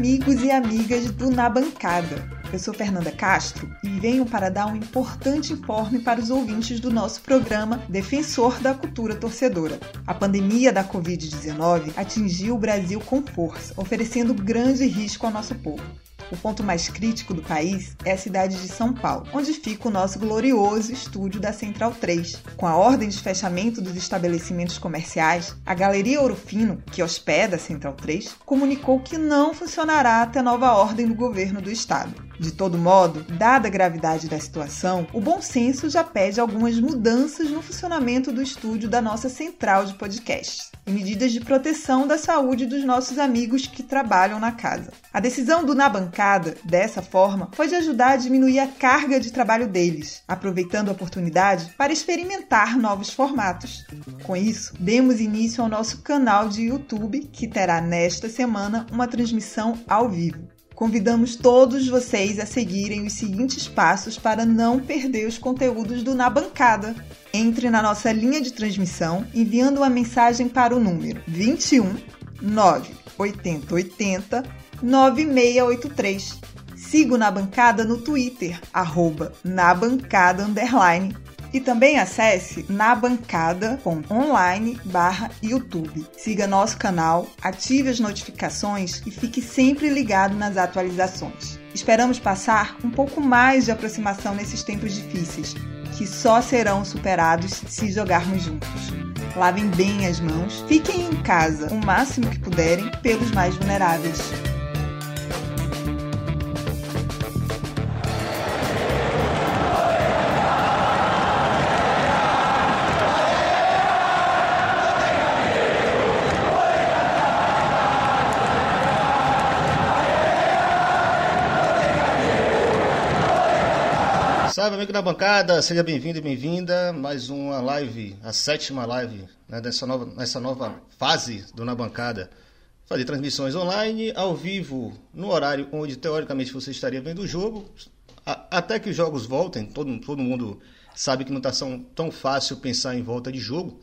amigos e amigas do Na Bancada. Eu sou Fernanda Castro e venho para dar um importante informe para os ouvintes do nosso programa Defensor da Cultura Torcedora. A pandemia da Covid-19 atingiu o Brasil com força, oferecendo grande risco ao nosso povo. O ponto mais crítico do país é a cidade de São Paulo, onde fica o nosso glorioso estúdio da Central 3. Com a ordem de fechamento dos estabelecimentos comerciais, a Galeria Ouro Fino, que hospeda a Central 3, comunicou que não funcionará até nova ordem do governo do estado. De todo modo, dada a gravidade da situação, o bom senso já pede algumas mudanças no funcionamento do estúdio da nossa central de podcasts e medidas de proteção da saúde dos nossos amigos que trabalham na casa. A decisão do Na Bancada, dessa forma, foi de ajudar a diminuir a carga de trabalho deles, aproveitando a oportunidade para experimentar novos formatos. Com isso, demos início ao nosso canal de YouTube, que terá nesta semana uma transmissão ao vivo. Convidamos todos vocês a seguirem os seguintes passos para não perder os conteúdos do Na Bancada. Entre na nossa linha de transmissão enviando uma mensagem para o número 21 98080 9683. Siga o Na Bancada no Twitter, arroba na bancada underline e também acesse nabancada.online barra YouTube. Siga nosso canal, ative as notificações e fique sempre ligado nas atualizações. Esperamos passar um pouco mais de aproximação nesses tempos difíceis, que só serão superados se jogarmos juntos. Lavem bem as mãos, fiquem em casa o máximo que puderem pelos mais vulneráveis. Salve, amigo da bancada, seja bem-vindo e bem-vinda. Mais uma live, a sétima live né, dessa nova, nessa nova fase do Na Bancada. Fazer transmissões online, ao vivo, no horário onde teoricamente você estaria vendo o jogo. A, até que os jogos voltem, todo, todo mundo sabe que não está tão, tão fácil pensar em volta de jogo.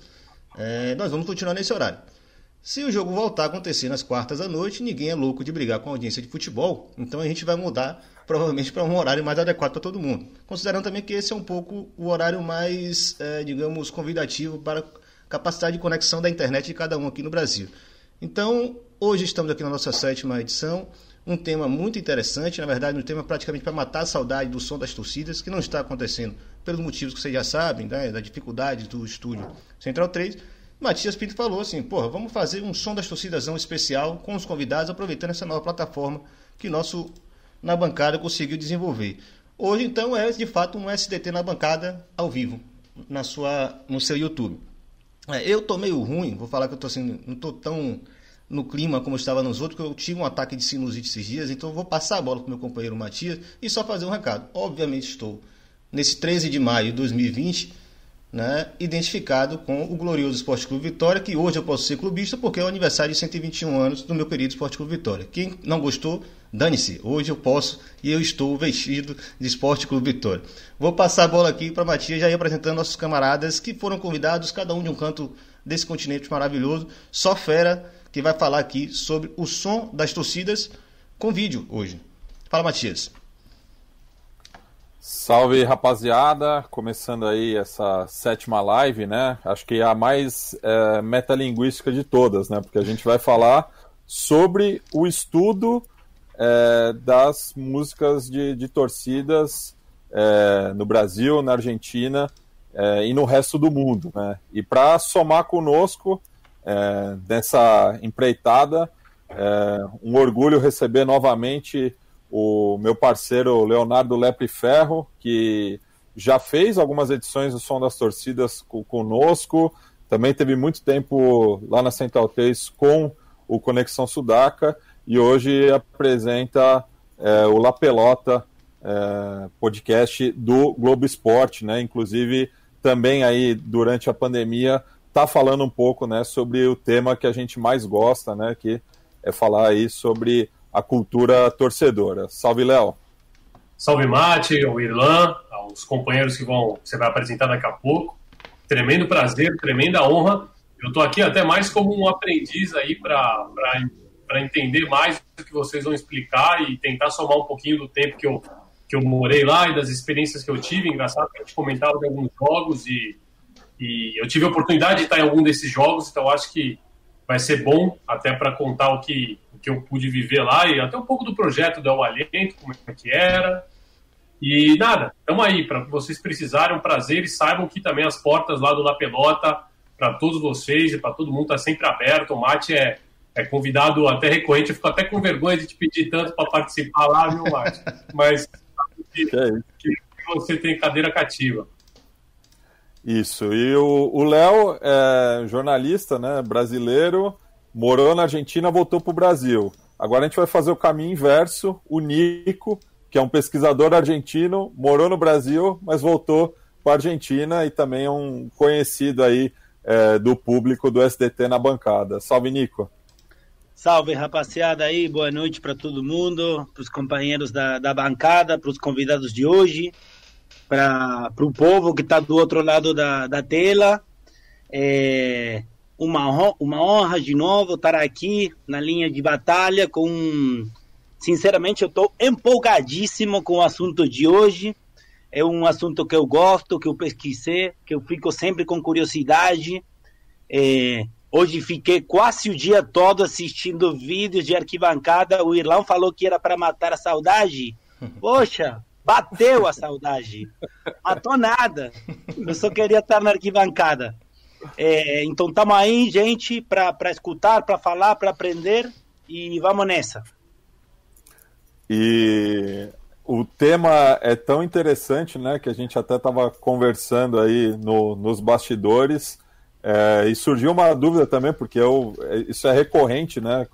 É, nós vamos continuar nesse horário. Se o jogo voltar a acontecer nas quartas à noite, ninguém é louco de brigar com a audiência de futebol, então a gente vai mudar provavelmente para um horário mais adequado para todo mundo. Considerando também que esse é um pouco o horário mais, é, digamos, convidativo para capacidade de conexão da internet de cada um aqui no Brasil. Então, hoje estamos aqui na nossa sétima edição, um tema muito interessante, na verdade, um tema praticamente para matar a saudade do som das torcidas, que não está acontecendo pelos motivos que vocês já sabem, né, da dificuldade do estúdio Central 3 Matias Pinto falou assim, porra, vamos fazer um som das torcidas especial com os convidados, aproveitando essa nova plataforma que nosso na bancada conseguiu desenvolver. Hoje, então, é de fato um SDT na bancada ao vivo, na sua, no seu YouTube. É, eu tô meio ruim, vou falar que eu tô assim, não tô tão no clima como eu estava nos outros, porque eu tive um ataque de sinusite esses dias, então vou passar a bola para meu companheiro Matias e só fazer um recado. Obviamente estou nesse 13 de maio de 2020 né, identificado com o glorioso Esporte Clube Vitória, que hoje eu posso ser clubista porque é o aniversário de 121 anos do meu querido Esporte Clube Vitória. Quem não gostou, dane-se. Hoje eu posso e eu estou vestido de Esporte Clube Vitória. Vou passar a bola aqui para Matias já ir apresentando nossos camaradas que foram convidados, cada um de um canto desse continente maravilhoso. Só fera que vai falar aqui sobre o som das torcidas com vídeo hoje. Fala, Matias. Salve rapaziada, começando aí essa sétima live, né? Acho que é a mais é, metalinguística de todas, né? Porque a gente vai falar sobre o estudo é, das músicas de, de torcidas é, no Brasil, na Argentina é, e no resto do mundo, né? E para somar conosco é, nessa empreitada, é, um orgulho receber novamente o meu parceiro Leonardo Lepre Ferro, que já fez algumas edições do Som das Torcidas conosco, também teve muito tempo lá na Central 3 com o Conexão Sudaca. E hoje apresenta é, o La Pelota é, podcast do Globo Esporte, né? Inclusive também aí durante a pandemia tá falando um pouco, né, sobre o tema que a gente mais gosta, né, que é falar aí sobre a cultura torcedora. Salve, Léo. Salve, Mate, o Irlan, os companheiros que vão você vai apresentar daqui a pouco. Tremendo prazer, tremenda honra. Eu estou aqui até mais como um aprendiz aí para entender mais do que vocês vão explicar e tentar somar um pouquinho do tempo que eu, que eu morei lá e das experiências que eu tive. Engraçado que a gente comentava de alguns jogos e, e eu tive a oportunidade de estar em algum desses jogos, então acho que vai ser bom até para contar o que, o que eu pude viver lá e até um pouco do projeto do El Aliento, como é que era. E nada, estamos aí, para vocês precisarem, um prazer e saibam que também as portas lá do La Pelota, para todos vocês e para todo mundo, está sempre aberto. O Mate é, é convidado até recorrente, eu fico até com vergonha de te pedir tanto para participar lá, viu, Mate? Mas que, que, você tem cadeira cativa. Isso, e o Léo é jornalista né, brasileiro, morou na Argentina, voltou para o Brasil. Agora a gente vai fazer o caminho inverso, o Nico que é um pesquisador argentino, morou no Brasil, mas voltou para a Argentina e também é um conhecido aí é, do público do SDT na bancada. Salve, Nico. Salve, rapaziada aí, boa noite para todo mundo, para os companheiros da, da bancada, para os convidados de hoje, para o povo que está do outro lado da, da tela. É uma, uma honra de novo estar aqui na linha de batalha com Sinceramente, eu estou empolgadíssimo com o assunto de hoje. É um assunto que eu gosto, que eu pesquisei, que eu fico sempre com curiosidade. É, hoje fiquei quase o dia todo assistindo vídeos de arquibancada. O Irlão falou que era para matar a saudade. Poxa, bateu a saudade. Matou nada. Eu só queria estar na arquibancada. É, então estamos aí, gente, para escutar, para falar, para aprender e vamos nessa. E o tema é tão interessante, né, que a gente até estava conversando aí no, nos bastidores. É, e surgiu uma dúvida também, porque eu, é, isso é recorrente né,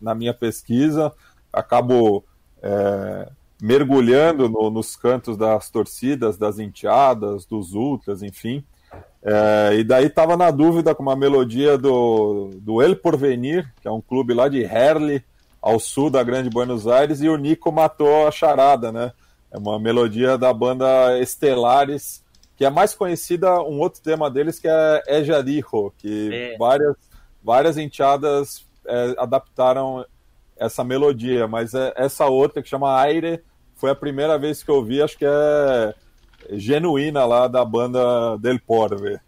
na minha pesquisa, acabo é, mergulhando no, nos cantos das torcidas, das enteadas, dos ultras, enfim. É, e daí estava na dúvida com uma melodia do, do El Porvenir, que é um clube lá de Herli, ao sul da Grande Buenos Aires, e o Nico matou a charada, né? É uma melodia da banda Estelares, que é mais conhecida, um outro tema deles que é Ejarijo, que é. várias, várias enteadas é, adaptaram essa melodia, mas é, essa outra que chama Aire foi a primeira vez que eu vi, acho que é genuína lá da banda Del Porve.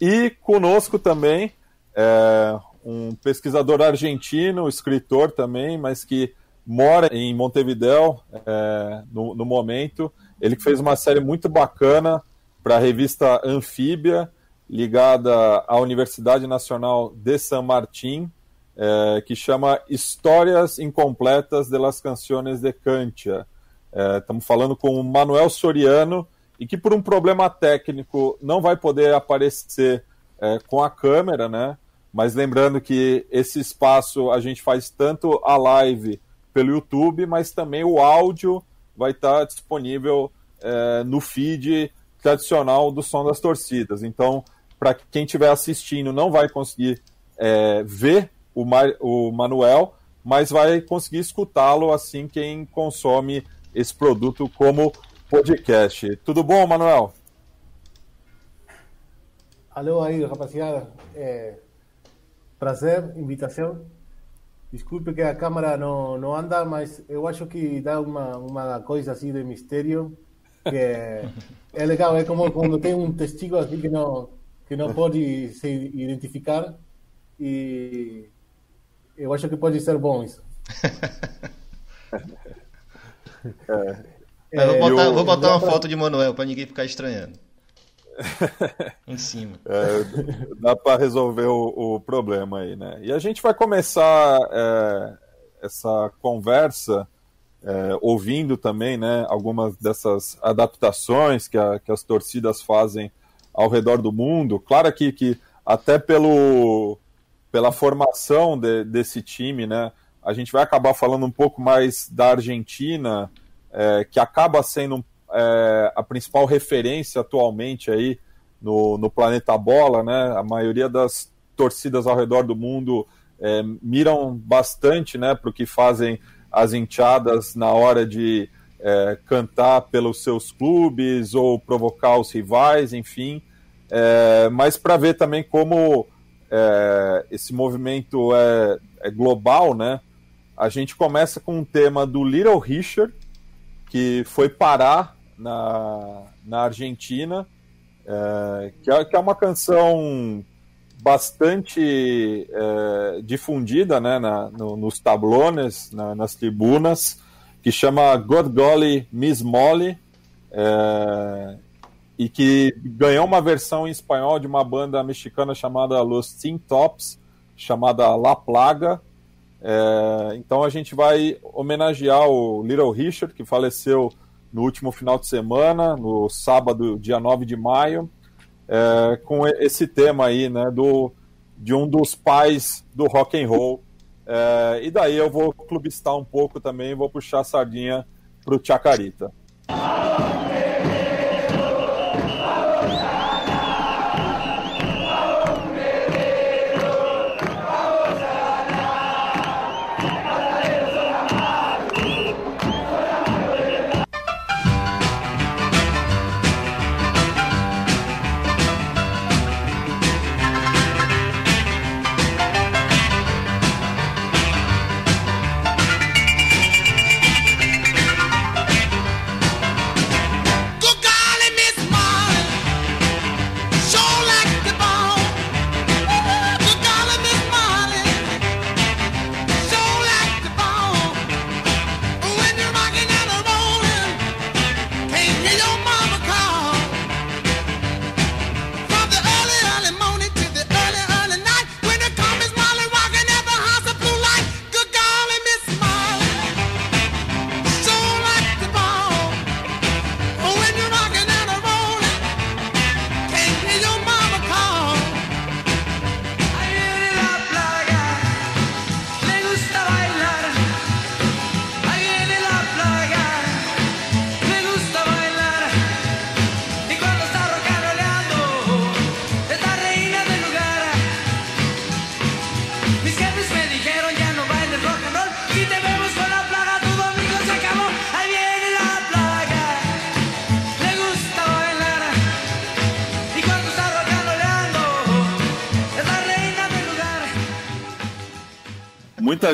E conosco também é, um pesquisador argentino, escritor também, mas que mora em Montevideo é, no, no, momento. Ele fez uma série muito bacana para a revista Anfíbia, ligada à Universidade Nacional de San Martín, é, que chama Histórias Incompletas de las Canciones de Cantia. É, estamos falando com o Manuel Soriano, e que por um problema técnico não vai poder aparecer é, com a câmera, né? Mas lembrando que esse espaço a gente faz tanto a live pelo YouTube, mas também o áudio vai estar disponível é, no feed tradicional do som das torcidas. Então, para quem estiver assistindo, não vai conseguir é, ver o, o Manuel, mas vai conseguir escutá-lo assim quem consome esse produto como podcast. Tudo bom, Manuel? Alô aí, rapaziada. É, prazer, invitação. Desculpe que a câmera não, não anda, mas eu acho que dá uma, uma coisa assim de mistério que é, é legal. É como quando tem um testigo aqui que não, que não pode se identificar e eu acho que pode ser bom isso. é, vou botar, eu, vou botar uma foto de Manuel para ninguém ficar estranhando. em cima. É, dá para resolver o, o, problema aí, né? E a gente vai começar é, essa conversa é, ouvindo também, né, algumas dessas adaptações que, a, que as torcidas fazem ao redor do mundo. Claro que, que até pelo, pela formação de, desse time, né, a gente vai acabar falando um pouco mais da Argentina, é, que acaba sendo é, a principal referência atualmente aí no, no planeta bola, né? A maioria das torcidas ao redor do mundo é, miram bastante, né, para o que fazem as enteadas na hora de é, cantar pelos seus clubes ou provocar os rivais, enfim. É, mas para ver também como é, esse movimento é, é, global, né? A gente começa com um tema do Little Richard, que foi parar na, na Argentina, é, que, é, que, é, uma canção bastante é, difundida né, na, no, nos tablones, na, nas tribunas, que chama God Golly Miss Molly, é, e que ganhou uma versão em espanhol de uma banda mexicana chamada Los Teen Tops, chamada La Plaga. É, então a gente vai homenagear o Little Richard, que faleceu no último final de semana, no sábado, dia 9 de maio, é, com esse tema aí, né, do, de um dos pais do rock and roll. É, e daí eu vou clubistar um pouco também, vou puxar a sardinha pro Chacarita.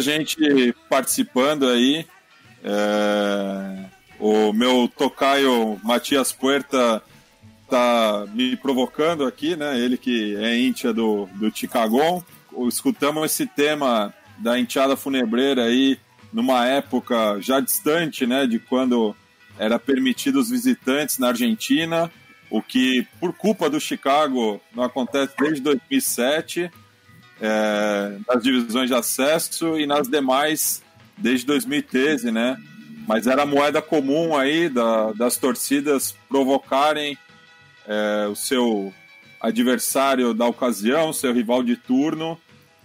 Gente participando aí. É... O meu tocaio Matias Puerta tá me provocando aqui, né? Ele que é íntia do, do Chicago. Escutamos esse tema da enteada funebreira aí numa época já distante, né? De quando era permitido os visitantes na Argentina, o que, por culpa do Chicago, não acontece desde 2007 é, nas divisões de acesso e nas demais desde 2013, né? Mas era moeda comum aí da, das torcidas provocarem é, o seu adversário da ocasião, seu rival de turno.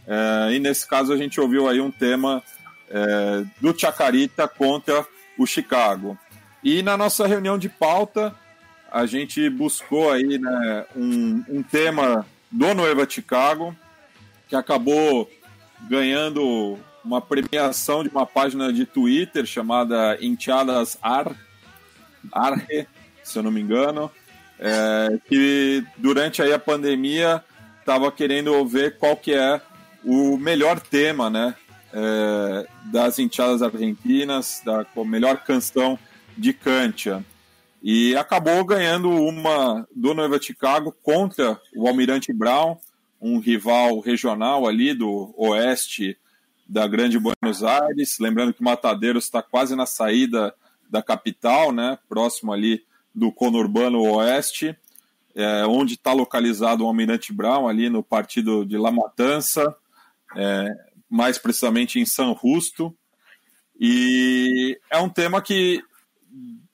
É, e nesse caso a gente ouviu aí um tema é, do Chacarita contra o Chicago. E na nossa reunião de pauta a gente buscou aí né, um, um tema do Nueva Chicago, que acabou ganhando uma premiação de uma página de Twitter chamada Enteadas Ar, Arre, se eu não me engano, é, que durante aí a pandemia estava querendo ver qual que é o melhor tema, né, é, das enteadas argentinas, da melhor canção de Cantia. E acabou ganhando uma do Nova Chicago contra o Almirante Brown, um rival regional ali do oeste da Grande Buenos Aires. Lembrando que Matadeiros está quase na saída da capital, né, próximo ali do conurbano oeste, é, onde está localizado o Almirante Brown, ali no partido de La Matança, é, mais precisamente em San Justo. E é um tema que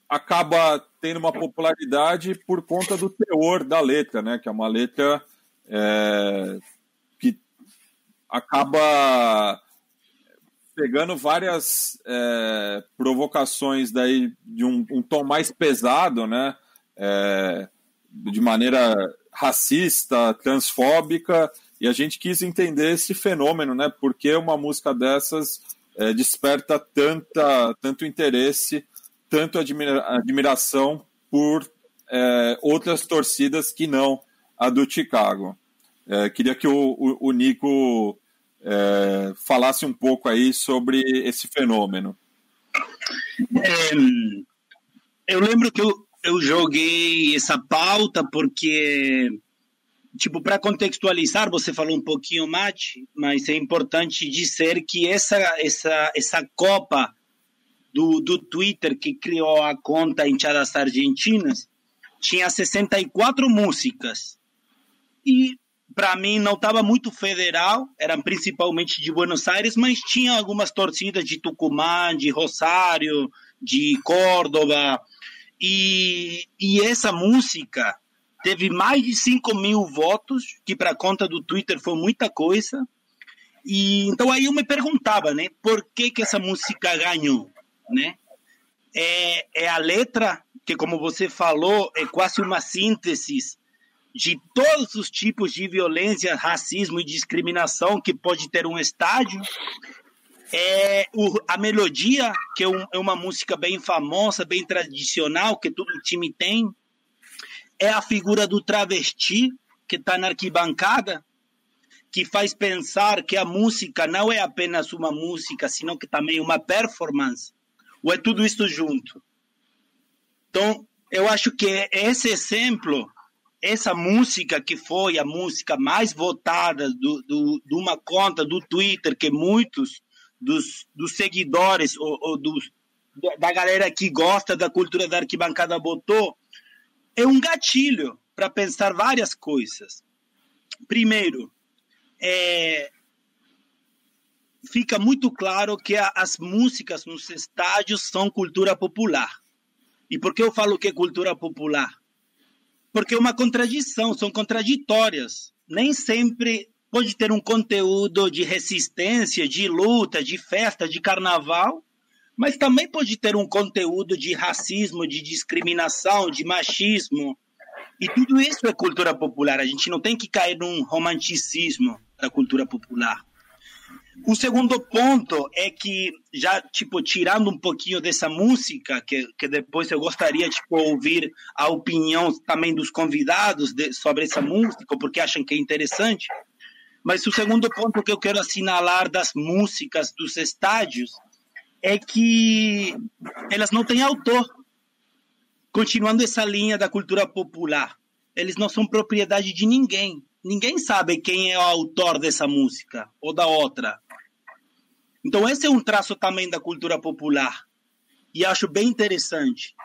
acaba tendo uma popularidade por conta do teor da letra, né, que é uma letra é, que acaba pegando várias é, provocações daí de um, um, tom mais pesado, né? É, de maneira racista, transfóbica, e a gente quis entender esse fenômeno, né? Porque uma música dessas é, desperta tanta, tanto interesse, tanto admira admiração por é, outras torcidas que não a do Chicago. É, queria que o, o, o Nico é, falasse um pouco aí sobre esse fenômeno. É, eu lembro que eu, eu joguei essa pauta porque, tipo, para contextualizar, você falou um pouquinho, Mate, mas é importante dizer que essa, essa, essa Copa do, do Twitter que criou a conta Enchadas Argentinas tinha 64 músicas. E para mim não estava muito federal, eram principalmente de Buenos Aires, mas tinha algumas torcidas de Tucumã, de Rosário, de Córdoba. E, e essa música teve mais de 5 mil votos, que para conta do Twitter foi muita coisa. E então aí eu me perguntava, né, por que que essa música ganhou, né? É, é a letra que, como você falou, é quase uma síntese de todos os tipos de violência, racismo e discriminação que pode ter um estádio. É o, a melodia, que é, um, é uma música bem famosa, bem tradicional, que todo time tem. É a figura do travesti, que está na arquibancada, que faz pensar que a música não é apenas uma música, sino que também é uma performance. Ou é tudo isso junto? Então, eu acho que esse exemplo essa música que foi a música mais votada do, do, de uma conta do Twitter que muitos dos, dos seguidores ou, ou dos, da galera que gosta da cultura da arquibancada botou é um gatilho para pensar várias coisas. Primeiro, é, fica muito claro que a, as músicas nos estádios são cultura popular. E por que eu falo que é cultura popular? Porque é uma contradição, são contraditórias. Nem sempre pode ter um conteúdo de resistência, de luta, de festa, de carnaval, mas também pode ter um conteúdo de racismo, de discriminação, de machismo. E tudo isso é cultura popular. A gente não tem que cair num romanticismo da cultura popular. O segundo ponto é que, já, tipo, tirando um pouquinho dessa música, que, que depois eu gostaria, tipo, ouvir a opinião também dos convidados de, sobre essa música, porque acham que é interessante. Mas o segundo ponto que eu quero assinalar das músicas dos estádios é que elas não têm autor. Continuando essa linha da cultura popular, eles não são propriedade de ninguém. Ninguém sabe quem é o autor dessa música ou da outra. Então, esse é um traço também da cultura popular. E acho bem interessante.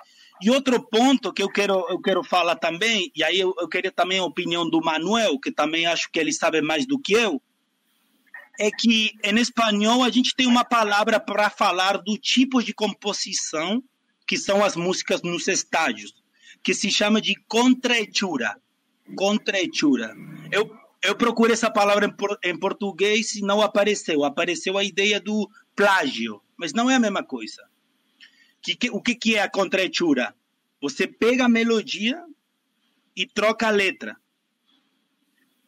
E outro ponto que eu quero, eu quero falar também, e aí eu, eu queria também a opinião do Manuel, que também acho que ele sabe mais do que eu, é que em espanhol a gente tem uma palavra para falar do tipo de composição que são as músicas nos estádios, que se chama de contrahechura. Contrahechura. Eu eu procurei essa palavra em, em português e não apareceu. Apareceu a ideia do plágio, mas não é a mesma coisa. Que, que, o que, que é a contratura? Você pega a melodia e troca a letra.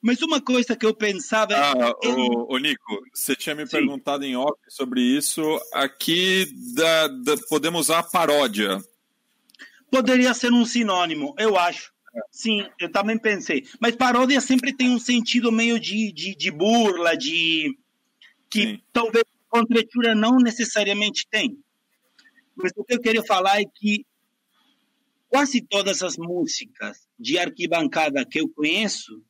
Mas uma coisa que eu pensava. Ah, é... o, o Nico, você tinha me Sim. perguntado em off sobre isso. Aqui da, da, podemos usar paródia. Poderia ser um sinônimo, eu acho. Sim, eu também pensei. Mas paródia sempre tem um sentido meio de, de, de burla, de. que Sim. talvez a contratura não necessariamente tem. Mas o que eu queria falar é que quase todas as músicas de arquibancada que eu conheço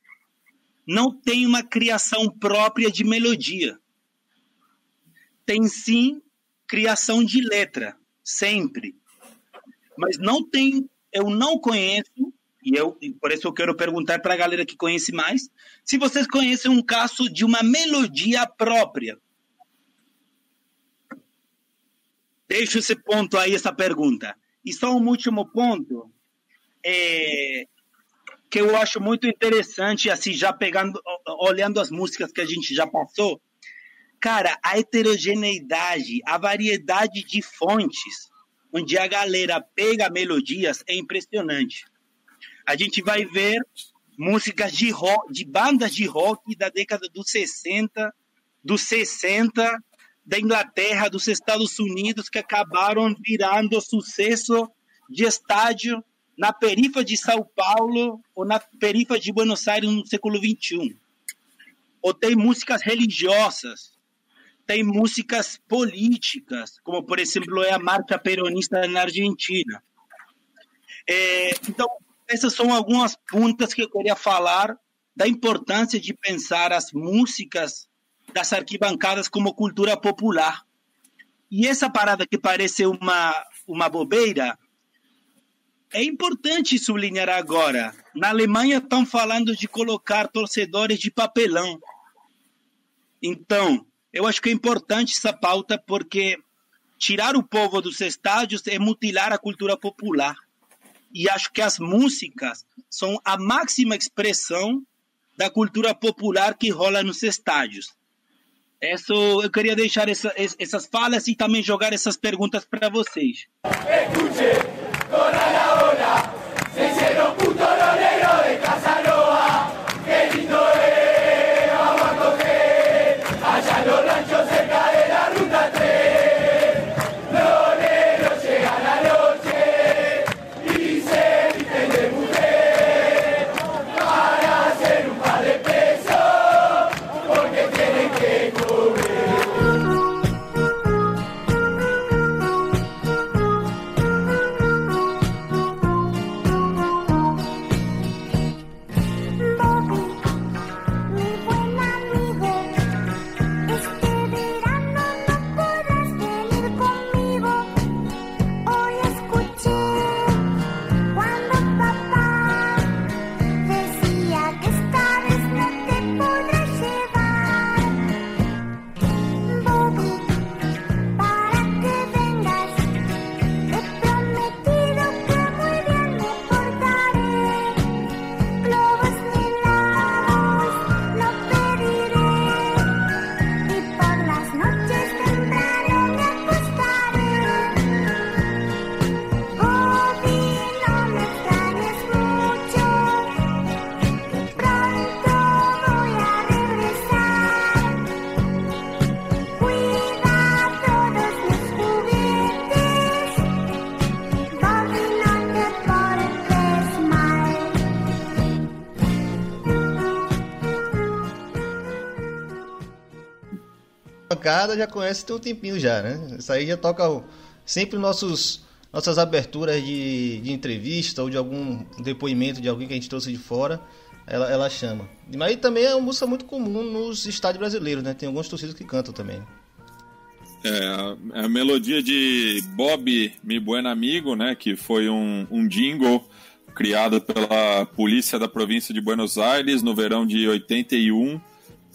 não tem uma criação própria de melodia. Tem sim criação de letra, sempre. Mas não tem, eu não conheço e eu, por isso eu quero perguntar para a galera que conhece mais, se vocês conhecem um caso de uma melodia própria. Deixo esse ponto aí, essa pergunta. E só um último ponto, é, que eu acho muito interessante, assim, já pegando, olhando as músicas que a gente já passou, cara, a heterogeneidade, a variedade de fontes, onde a galera pega melodias, é impressionante a gente vai ver músicas de rock, de bandas de rock da década dos 60, dos 60, da Inglaterra, dos Estados Unidos, que acabaram virando sucesso de estádio na perifa de São Paulo ou na perifa de Buenos Aires no século XXI. ou tem músicas religiosas, tem músicas políticas, como por exemplo é a marcha peronista na Argentina. É, então, essas são algumas pontas que eu queria falar da importância de pensar as músicas das arquibancadas como cultura popular. E essa parada que parece uma, uma bobeira, é importante sublinhar agora. Na Alemanha estão falando de colocar torcedores de papelão. Então, eu acho que é importante essa pauta porque tirar o povo dos estádios é mutilar a cultura popular. E acho que as músicas são a máxima expressão da cultura popular que rola nos estádios. Isso, eu queria deixar essa, essas falas e também jogar essas perguntas para vocês. Já conhece tem um tempinho já, né? Isso aí já toca sempre nossos nossas aberturas de, de entrevista ou de algum depoimento de alguém que a gente trouxe de fora, ela, ela chama. Mas também é uma música muito comum nos estádios brasileiros, né? Tem alguns torcidos que cantam também. É, a melodia de Bob Mi Buen Amigo, né? Que foi um, um jingle criado pela polícia da província de Buenos Aires no verão de 81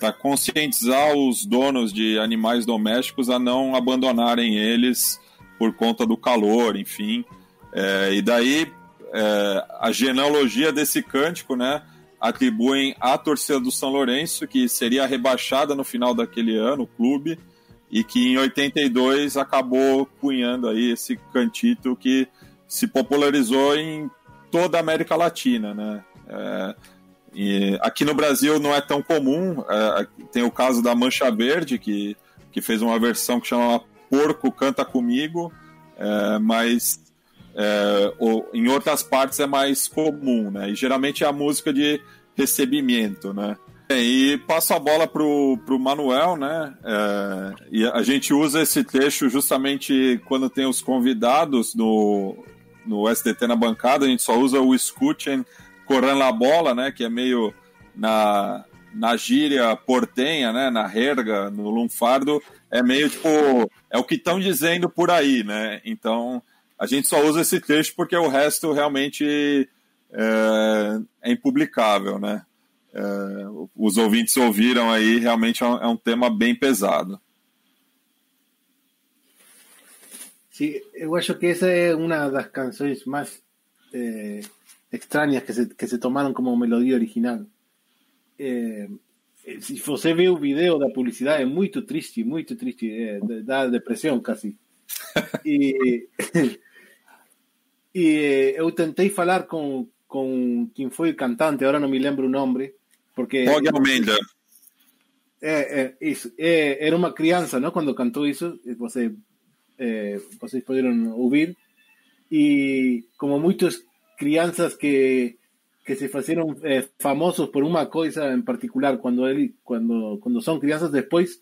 para conscientizar os donos de animais domésticos a não abandonarem eles por conta do calor, enfim. É, e daí é, a genealogia desse cântico, né, atribuem à torcida do São Lourenço, que seria rebaixada no final daquele ano, o clube, e que em 82 acabou cunhando aí esse cantito que se popularizou em toda a América Latina, né? É, e aqui no Brasil não é tão comum. É, tem o caso da Mancha Verde, que, que fez uma versão que chama Porco Canta Comigo, é, mas é, em outras partes é mais comum, né? E geralmente é a música de recebimento, né? E passo a bola pro, pro Manuel, né? É, e a gente usa esse trecho justamente quando tem os convidados no, no SDT na bancada, a gente só usa o Escuchen correndo la bola, né? Que é meio na, na gíria portenha, né? Na herga, no lunfardo, é meio tipo. É o que estão dizendo por aí, né? Então a gente só usa esse trecho porque o resto realmente é, é impublicável, né? É, os ouvintes ouviram aí, realmente é um, é um tema bem pesado. Sí, eu acho que essa é uma das canções mais eh, extrañas que se, que se tomaron como melodía original. Eh, se você vê o vídeo da publicidade, é muito triste, muito triste, é, dá depressão quase. e, e eu tentei falar com, com quem foi o cantante, agora não me lembro o nome, porque... Bog Almeida. É, é, isso, é, era uma criança, não? Quando cantou isso, você, é, vocês poderam ouvir. E como muitos crianças que que se hicieron eh, famosos por una cosa en particular cuando él, cuando, cuando son crianzas después,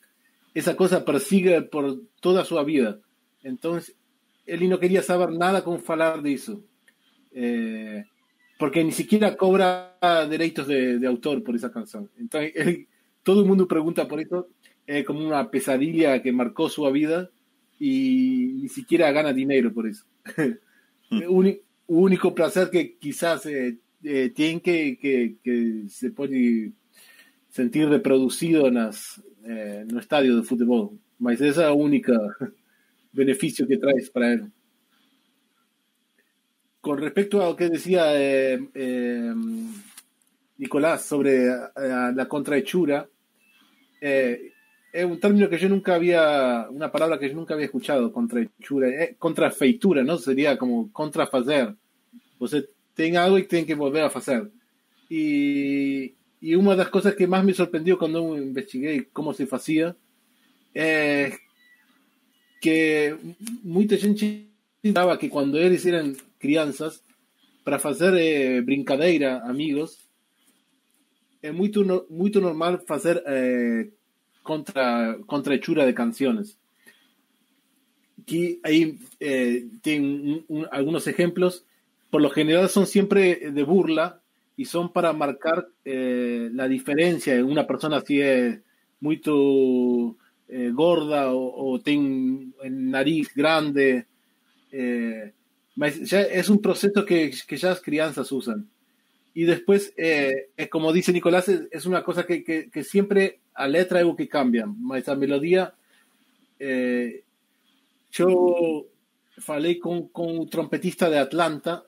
esa cosa persigue por toda su vida. Entonces, él no quería saber nada con hablar de eso. Eh, porque ni siquiera cobra derechos de, autor por esa canción. Entonces, todo el mundo pregunta por eso. Es como una pesadilla que marcó su vida y ni siquiera gana dinero por eso. Mm. Único placer que quizás eh, eh, que, se puede sentir reproducido en, eh, no estadio de fútbol. Mas ese es el único beneficio que traes para él. Con respecto a lo que decía eh, Nicolás sobre la contrahechura, es un término que yo nunca había, una palabra que yo nunca había escuchado, contrahechura, contrafeitura, ¿no? Sería como contrafazer. Você tem algo y tiene que volver a hacer. Y, y una de las cosas que más me sorprendió cuando investigué cómo se hacía es que mucha gente pensaba que cuando ellos eran crianzas, para hacer eh, brincadeira, amigos, es muy, muy normal hacer eh, contra, contra hechura de canciones. Aquí ahí eh, tienen algunos ejemplos por lo general son siempre de burla y son para marcar eh, la diferencia en una persona si es muy eh, gorda o, tiene nariz grande. Es un proceso que, ya las crianzas usan. Y después, es como dice Nicolás, es, una cosa que, siempre a letra algo que cambia. Esa melodía, yo falei con, con un trompetista de Atlanta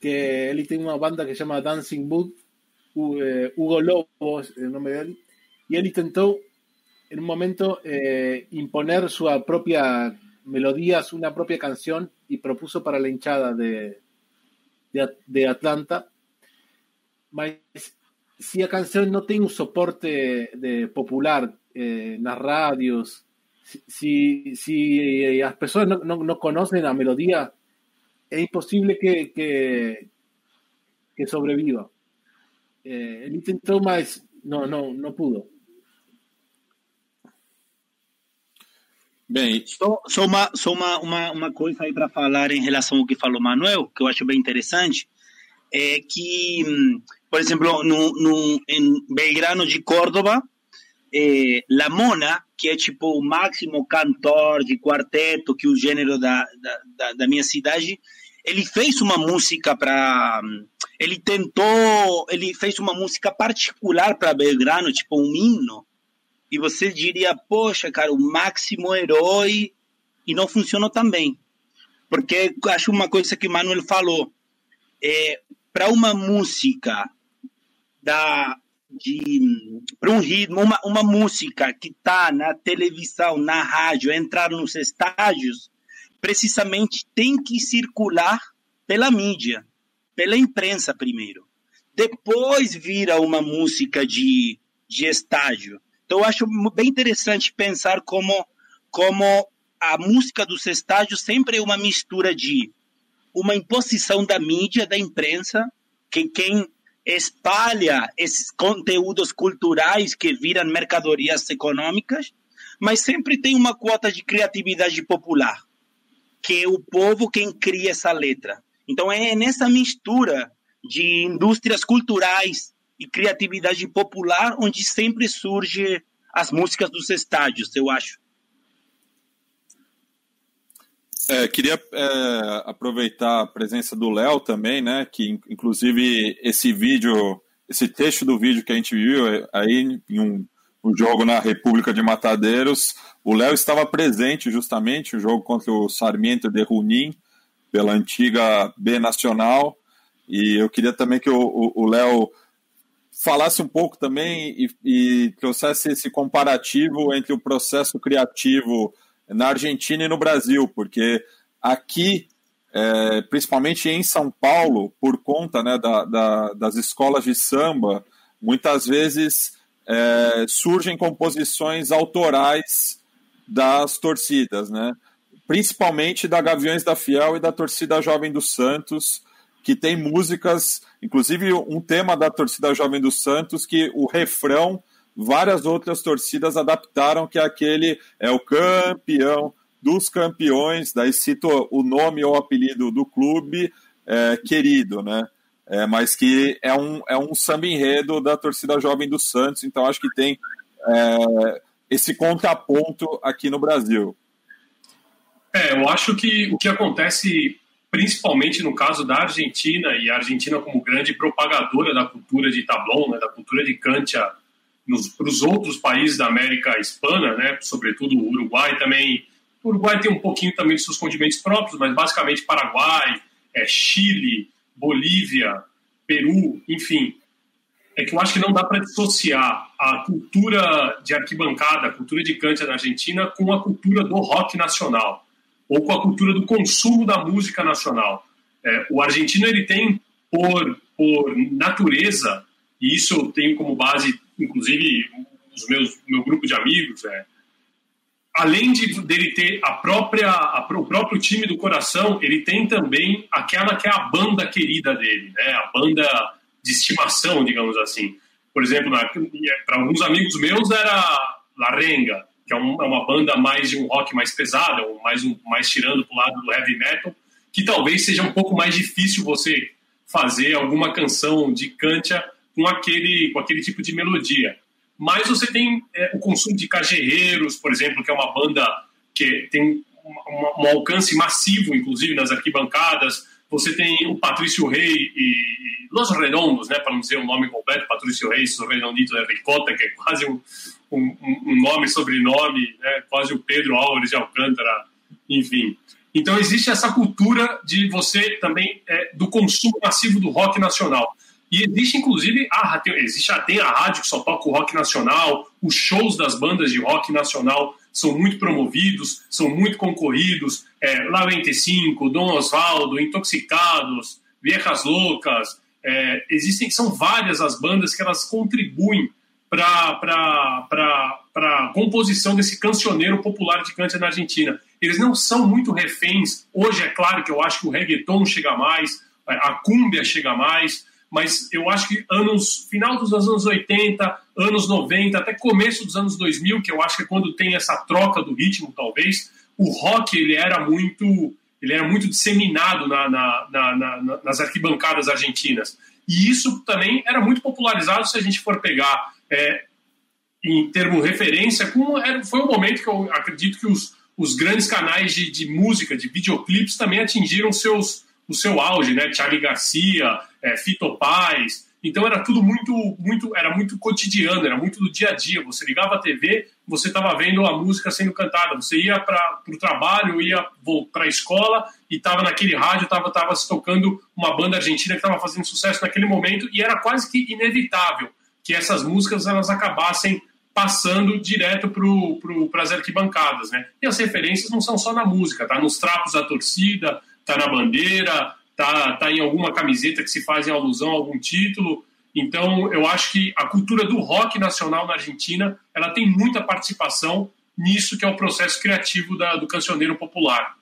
que él tiene una banda que se llama Dancing Boot, eh, Hugo Lobo es el nombre de él, y él intentó en un momento eh, imponer su propia melodía, su una propia canción y propuso para la hinchada de, de, Atlanta. Si la canción no tiene un soporte de popular eh, las radios, si, si, las personas no, no conocen la melodía, es imposible que, que, que sobreviva. Eh, ele tentou, mas não, não, não pudo. Bem, só, só, uma, só uma, uma, uma coisa aí para falar em relação ao que falou Manuel, que eu acho bem interessante, é que, por exemplo, no, no, em Belgrano de Córdoba, é, La Mona, que é tipo o máximo cantor de quarteto que o gênero da, da, da minha cidade, ele fez uma música para ele tentou, ele fez uma música particular para Belgrano, tipo um hino. E você diria, poxa, cara, o máximo herói e não funcionou também. Porque acho uma coisa que o Manuel falou, é, para uma música da de para um ritmo, uma, uma música que está na televisão, na rádio, entrar nos estádios, precisamente tem que circular pela mídia, pela imprensa primeiro. Depois vira uma música de, de estádio. Então eu acho bem interessante pensar como, como a música dos estádios sempre é uma mistura de uma imposição da mídia, da imprensa, que quem espalha esses conteúdos culturais que viram mercadorias econômicas, mas sempre tem uma quota de criatividade popular que é o povo quem cria essa letra. Então é nessa mistura de indústrias culturais e criatividade popular onde sempre surge as músicas dos estádios, eu acho. É, queria é, aproveitar a presença do Léo também, né? Que inclusive esse vídeo, esse texto do vídeo que a gente viu é, aí em um, um jogo na República de Matadeiros, o Léo estava presente justamente o jogo contra o Sarmiento de Junín pela antiga B Nacional e eu queria também que o Léo falasse um pouco também e, e, trouxesse esse comparativo entre o processo criativo na Argentina e no Brasil, porque aqui, é, principalmente em São Paulo, por conta né, da, da, das escolas de samba, muitas vezes é, surgem composições autorais das torcidas, né? Principalmente da Gaviões da Fiel e da torcida Jovem do Santos, que tem músicas inclusive um tema da torcida jovem do Santos que o refrão várias outras torcidas adaptaram que aquele é o campeão dos campeões, daí cito o nome ou apelido do clube é, querido, né? É, mas que é um, é um samba enredo da torcida jovem do Santos, então acho que tem é, esse contraponto aqui no Brasil. É, eu acho que o que acontece principalmente no caso da Argentina, e a Argentina como grande propagadora da cultura de tablon, né, da cultura de cancha para os outros países da América Hispana, né, sobretudo o Uruguai também. O Uruguai tem um pouquinho também de seus condimentos próprios, mas basicamente Paraguai, é, Chile, Bolívia, Peru, enfim. É que eu acho que não dá para dissociar a cultura de arquibancada, a cultura de cante na Argentina, com a cultura do rock nacional ou com a cultura do consumo da música nacional. É, o argentino ele tem por, por natureza e isso eu tenho como base, inclusive, os meus meu grupo de amigos, é, além de dele ter a própria a, o próprio time do coração, ele tem também aquela que é a banda querida dele, né? A banda de estimação, digamos assim. Por exemplo, para alguns amigos meus era La Renga, que é, um, é, uma banda mais de um rock mais pesado, mais um, mais tirando para o lado do heavy metal, que talvez seja um pouco mais difícil você fazer alguma canção de cancha com aquele, com aquele tipo de melodia. Mas você tem é, o consumo de Cajerreiros, por exemplo, que é uma banda que tem um, um alcance massivo, inclusive nas arquibancadas. Você tem o Patrício Rei e Los Redondos, né, para não dizer o nome completo, Patrício Rei, o Redondito de Ricota, que é quase um, um, um nome, sobrenome, né, quase o Pedro Álvares de Alcântara, enfim. Então existe essa cultura de você também é, do consumo massivo do rock nacional. E existe, inclusive, a, tem, existe, tem a rádio que só toca o rock nacional, os shows das bandas de rock nacional são muito promovidos, são muito concorridos. É, La 25, Dom Osvaldo, Intoxicados, Viejas Loucas. É, existem, são várias as bandas que elas contribuem para a composição desse cancioneiro popular de cante na Argentina. Eles não são muito reféns. Hoje, é claro que eu acho que o reggaeton chega mais, a cúmbia chega mais, mas eu acho que anos final dos anos 80, anos 90, até começo dos anos 2000, que eu acho que é quando tem essa troca do ritmo, talvez, o rock ele era muito ele era muito disseminado na, na, na, nas arquibancadas argentinas. E isso também era muito popularizado se a gente for pegar é, em termo referência, com, era, foi um momento que eu acredito que os, os grandes canais de, de música, de videoclipes, também atingiram seus, o seu auge, né? Charlie Garcia, é, Fito Paz. Então era tudo muito, muito, era muito cotidiano, era muito do dia a dia. Você ligava a TV, você estava vendo a música sendo cantada. Você ia para o trabalho, ia para a escola e estava naquele rádio, estava tava se tocando uma banda argentina que estava fazendo sucesso naquele momento e era quase que inevitável que essas músicas elas acabassem passando direto para as arquibancadas, né? E as referências não são só na música, tá nos trapos da torcida, tá na bandeira, tá, tá em alguma camiseta que se faz em alusão a algum título. Então, eu acho que a cultura do rock nacional na Argentina, ela tem muita participação nisso que é o processo criativo da, do cancioneiro popular.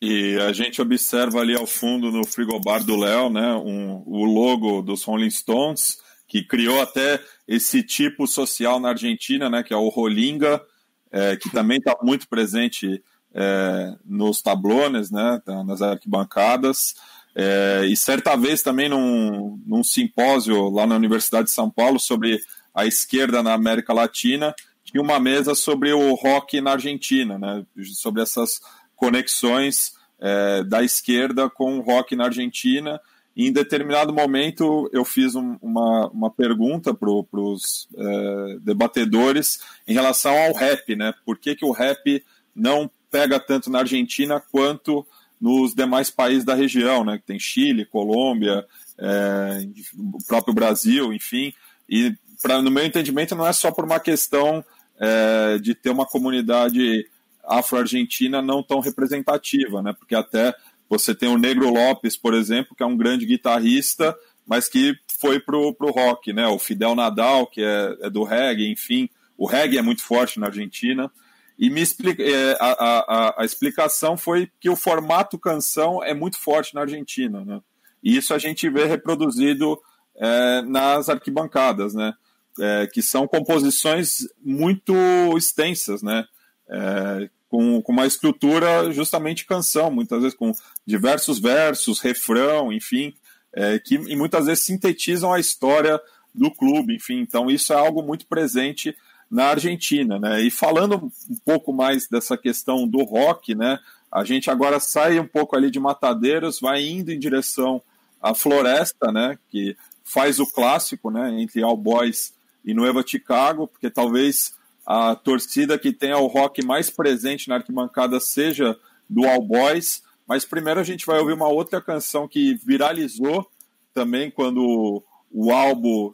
E a gente observa ali ao fundo no frigobar do Léo, né, um, o logo dos Rolling Stones, que criou até esse tipo social na Argentina, né, que é o Rolinga, é, que também está muito presente é, nos tablones, né, tá nas arquibancadas. É, e certa vez também num, num simpósio lá na Universidade de São Paulo sobre a esquerda na América Latina, tinha uma mesa sobre o rock na Argentina, né, sobre essas conexões é, da esquerda com o rock na Argentina. E em determinado momento eu fiz um, uma, uma pergunta para os é, debatedores em relação ao rap, né? Por que, que o rap não pega tanto na Argentina quanto nos demais países da região, né? Tem Chile, Colômbia, é, o próprio Brasil, enfim. E pra, no meu entendimento não é só por uma questão é, de ter uma comunidade afro-argentina não tão representativa, né? Porque até você tem o Negro Lopes, por exemplo, que é um grande guitarrista, mas que foi pro, pro rock, né? O Fidel Nadal, que é, é do reggae, enfim. O reggae é muito forte na Argentina. E me explica, é, a, a, a, explicação foi que o formato canção é muito forte na Argentina, né? E isso a gente vê reproduzido é, nas arquibancadas, né? É, que são composições muito extensas, né? É, com, com uma estrutura justamente canção, muitas vezes com diversos versos, refrão, enfim, é, que e muitas vezes sintetizam a história do clube, enfim. Então isso é algo muito presente na Argentina, né? E falando um pouco mais dessa questão do rock, né? A gente agora sai um pouco ali de Matadeiros, vai indo em direção à Floresta, né? Que faz o clássico, né? Entre All Boys e Nueva Chicago, porque talvez a torcida que tenha o rock mais presente na arquibancada seja do All Boys. Mas primeiro a gente vai ouvir uma outra canção que viralizou também quando o álbum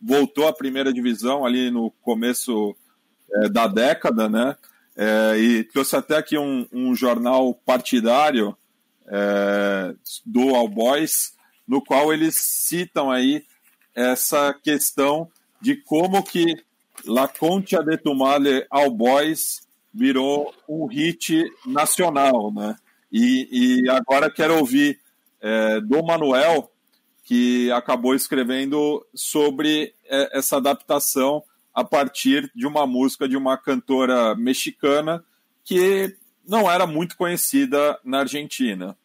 voltou à primeira divisão ali no começo é, da década, né? É, e trouxe até aqui um, um jornal partidário é, do All Boys, no qual eles citam aí essa questão de como que La Concha de Tumale All Boys virou um hit nacional, né? E, e agora quero ouvir é, do Manuel, que acabou escrevendo sobre é, essa adaptação a partir de uma música de uma cantora mexicana que não era muito conhecida na Argentina.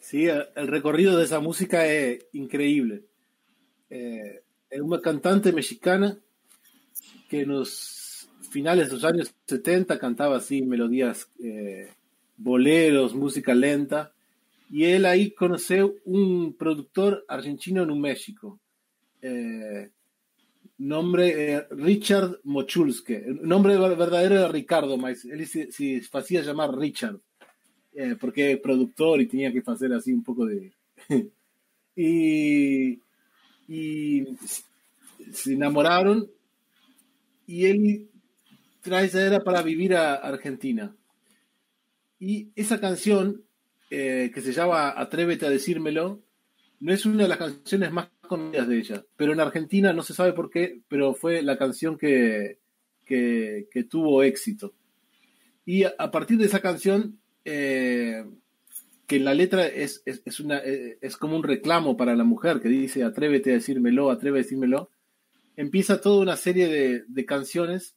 Sí, el recorrido de esa música es increíble. Eh, es una cantante mexicana que en los finales de los años 70 cantaba así eh, boleros, música lenta, y él ahí conoció un productor argentino en un México. Eh, nombre eh, Richard Mochulske. Nombre verdadero era Ricardo, mas él se, se hacía llamar Richard, eh, porque es productor y tenía que hacer así un poco de... y, y se enamoraron y él trae esa era para vivir a Argentina. Y esa canción, eh, que se llama Atrévete a decírmelo, no es una de las canciones más conocidas de ella, pero en Argentina no se sabe por qué, pero fue la canción que, que, tuvo éxito. Y a, partir de esa canción, eh, que la letra es, es, una, eh, es como un reclamo para la mujer que dice atrévete a decírmelo, atrévete a decírmelo, empieza toda una serie de, de canciones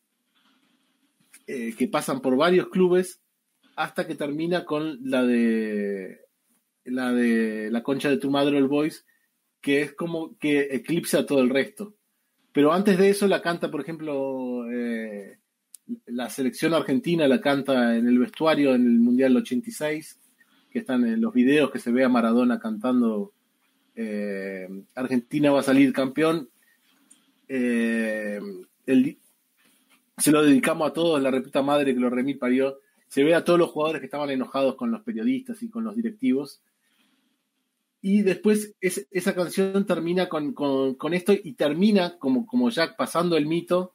eh, que pasan por varios clubes hasta que termina con la de la de La Concha de tu Madre, el Voice, que es como que eclipsa todo el resto. Pero antes de eso la canta, por ejemplo, eh, la selección argentina la canta en el vestuario en el Mundial 86, que están en los videos que se ve a Maradona cantando eh, Argentina va a salir campeón. Eh, se lo dedicamos a todos, la repita madre que lo remil parió. Se ve a todos los jugadores que estaban enojados con los periodistas y con los directivos y después esa canción termina con, esto y termina, como, como ya pasando el mito,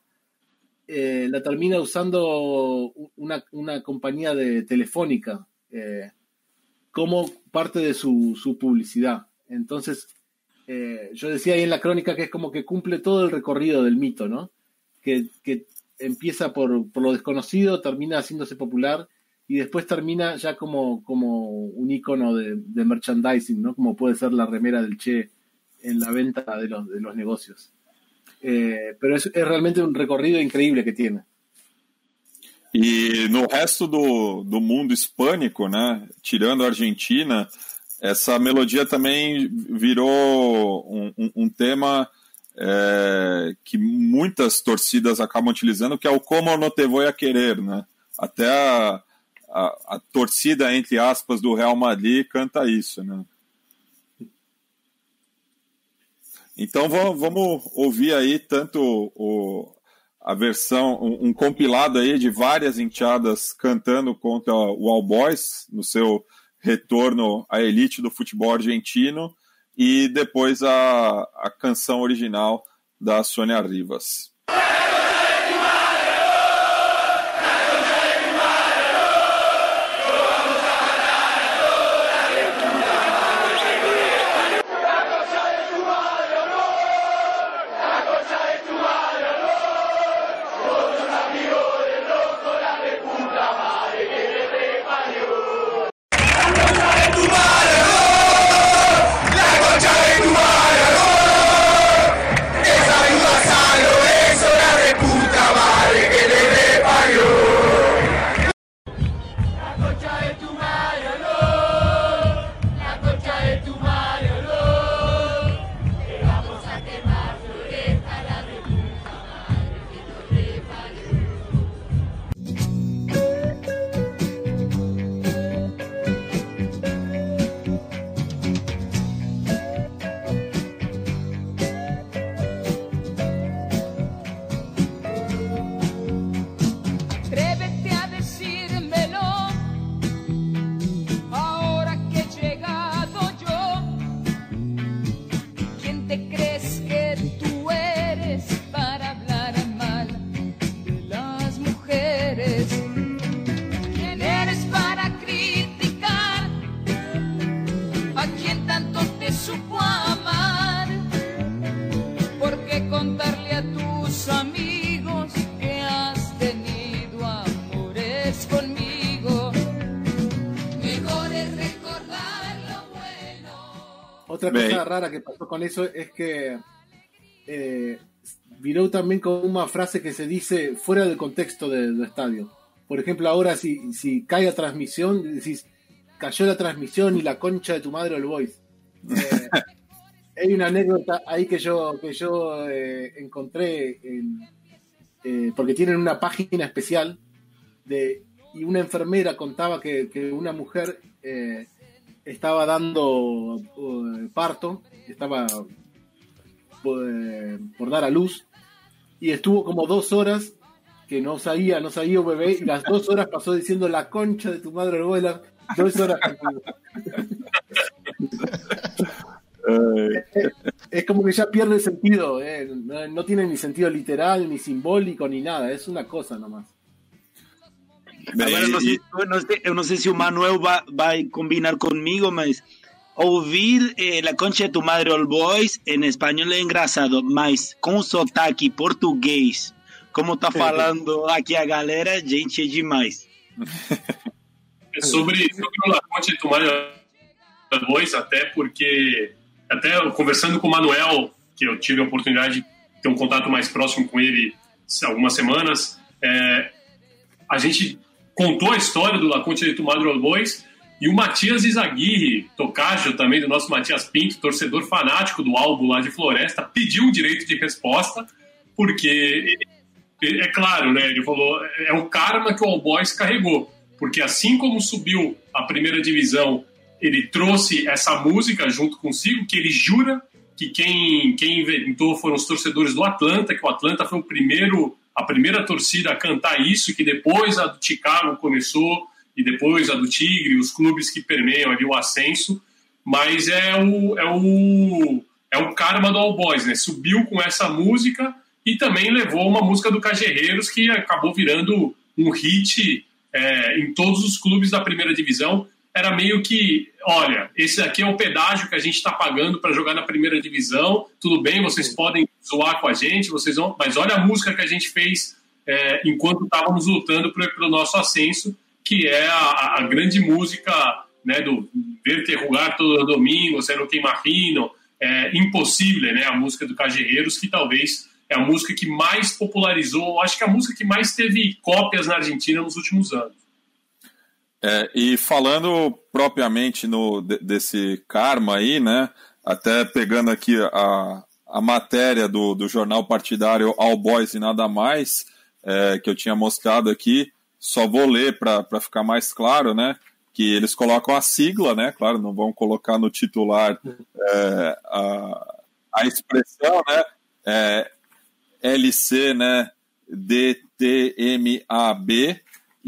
eh, la termina usando una, compañía de telefónica eh, como parte de su, publicidad. Entonces, eh, yo decía ahí en la crónica que es como que cumple todo el recorrido del mito, ¿no? Que, empieza por, por, lo desconocido, termina haciéndose popular y después termina ya como, como un icono de, merchandising, ¿no? Como puede ser la remera del Che en la venta de los, de los negocios. Eh, pero es, es, realmente un recorrido increíble que tiene. E no resto do, do mundo hispânico, né, tirando a Argentina, essa melodia também virou um, um, um tema é, que muitas torcidas acabam utilizando, que é o Como no te voy a querer, né? Até a, a, a, torcida, entre aspas, do Real Madrid canta isso, né? Então vamos ouvir aí tanto o, a versão, um, um, compilado aí de várias enteadas cantando contra o All Boys no seu retorno à elite do futebol argentino e depois a, a canção original da Sônia Rivas. Otra cosa rara que pasó con eso es que eh, viró también con una frase que se dice fuera del contexto de- del estadio. Por ejemplo, ahora si, si cae la transmisión, decís, cayó la transmisión y la concha de tu madre el voice. Eh, hay una anécdota ahí que yo, que yo eh, encontré, en- eh, porque tienen una página especial de, y una enfermera contaba que, que una mujer estaba dando eh, parto, estaba eh, por dar a luz y estuvo como dos horas que no sabía, no sabía un bebé y las dos horas pasó diciendo la concha de tu madre abuela, dos horas. es como que ya pierde sentido, eh, no, no tiene ni sentido literal, ni simbólico, ni nada, es una cosa nomás. Agora, eu não, sei, não sei, eu não sei se o Manuel vai, vai combinar comigo, mas ouvir eh, La Concha de tu Madre All Boys em espanhol é engraçado, mas com sotaque português, como tá falando aqui a galera, gente, é demais. É sobre, sobre o Laconte de Tomar dois, até porque, até conversando com o Manuel, que eu tive a oportunidade de ter um contato mais próximo com ele algumas semanas, é, a gente contou a história do Laconte de Tomar Boys e o Matias Izaguirre, tocajo também do nosso Matias Pinto, torcedor fanático do álbum lá de Floresta, pediu um direito de resposta, porque, é claro, né, ele falou, é o karma que o All Boys carregou porque assim como subiu a primeira divisão, ele trouxe essa música junto consigo, que ele jura que quem, quem inventou foram os torcedores do Atlanta, que o Atlanta foi o primeiro, a primeira torcida a cantar isso, que depois a do Chicago começou, e depois a do Tigre, os clubes que permeiam ali o ascenso, mas é o, é o, é o karma do All Boys, né? Subiu com essa música e também levou uma música do Cajerreiros que acabou virando um hit é, em todos os clubes da primeira divisão. Era meio que, olha, esse aqui é o pedágio que a gente está pagando para jogar na primeira divisão. Tudo bem, vocês podem zoar com a gente, vocês vão, mas olha a música que a gente fez é, enquanto estávamos lutando pelo nosso ascenso, que é a, a grande música né, do Verte Rugar todo domingo, Se não te imagino, é, Impossível, né, a música do Cajerreiros, que talvez é a música que mais popularizou, acho que é a música que mais teve cópias na Argentina nos últimos anos. É, e falando propriamente no, de- desse karma aí, né? Até pegando aqui a, a matéria do, do jornal partidário All Boys e Nada Mais, é, que eu tinha mostrado aqui, só vou ler para ficar mais claro, né? Que eles colocam a sigla, né? Claro, não vão colocar no titular é, a, a expressão, né? É, LC, né? DTMAB,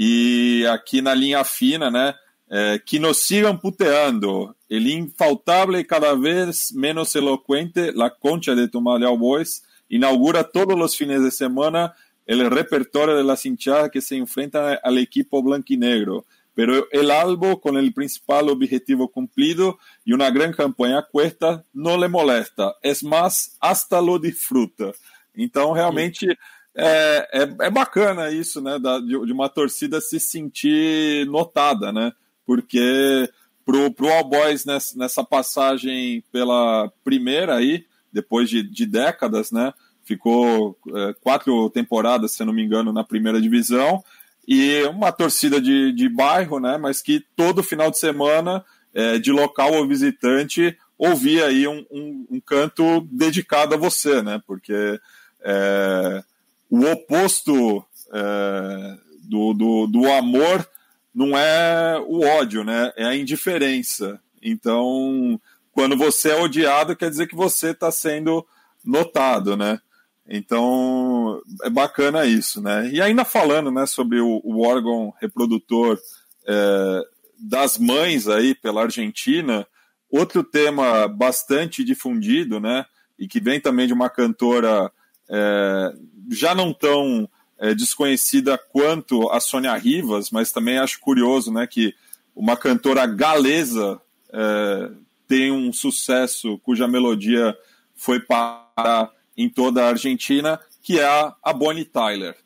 e aqui na linha fina, né? É, que nos sigam puteando. El infaltable e cada vez menos elocuente La Concha de Tumalhau Boys inaugura todos os fines de semana el repertorio de las hinchadas que se enfrentan al equipo blanquinegro. Pero el albo, con el principal objetivo cumplido y una gran campaña a cuesta, no le molesta. Es más, hasta lo disfruta. Então, realmente, é, é, é bacana isso, né? Da, de, de uma torcida se sentir notada, né? Porque pro, pro All Boys nessa, nessa passagem pela primeira aí, depois de, de décadas, né? Ficou é, quatro temporadas, se não me engano, na primeira divisão. E uma torcida de, de bairro, né? Mas que todo final de semana, é, de local ou visitante, ouvia aí um, um, um canto dedicado a você, né? Porque é, o oposto é, do, do, do amor não é o ódio, né? É a indiferença. Então, quando você é odiado, quer dizer que você está sendo notado, né? Então, é bacana isso, né? E ainda falando, né, sobre o, o órgão reprodutor é, das mães aí pela Argentina, outro tema bastante difundido, né? E que vem também de uma cantora é, já não tão é, desconhecida quanto a Sônia Rivas, mas também acho curioso, né, que uma cantora galesa é, tem um sucesso cuja melodia foi parar em toda a Argentina, que é a, a Bonnie Tyler.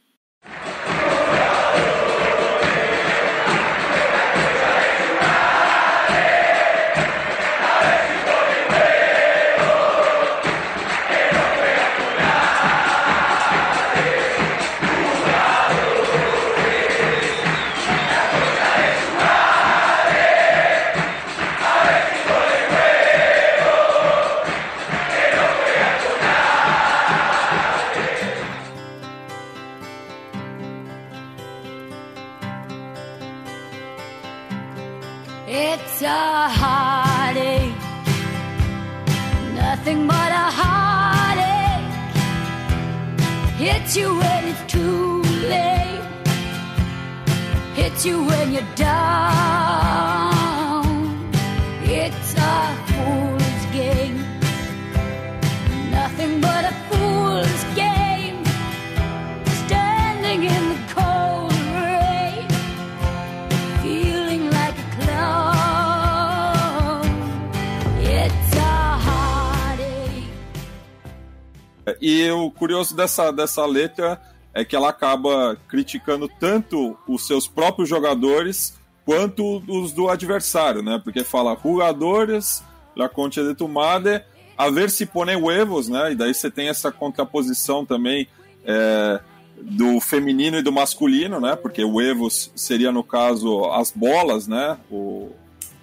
Curioso dessa, dessa letra é que ela acaba criticando tanto os seus próprios jogadores quanto os do adversário, né? Porque fala jogadores, la concha de tu madre, a ver se pone huevos, né? E daí você tem essa contraposição também é, do feminino e do masculino, né? Porque huevos seria, no caso, as bolas, né? O,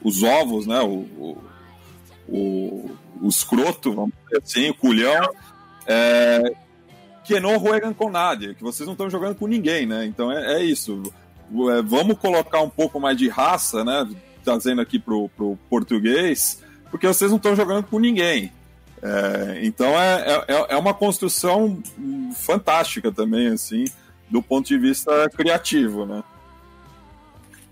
os ovos, né? O, o, o escroto, vamos dizer assim, o culhão. É, que não juegam com nada, que vocês não estão jogando com ninguém, né? Então é, é isso. É, vamos colocar um pouco mais de raça, né? Trazendo aqui pro, pro português, porque vocês não estão jogando com ninguém. É, então é, é, é uma construção fantástica também, assim, do ponto de vista criativo, né?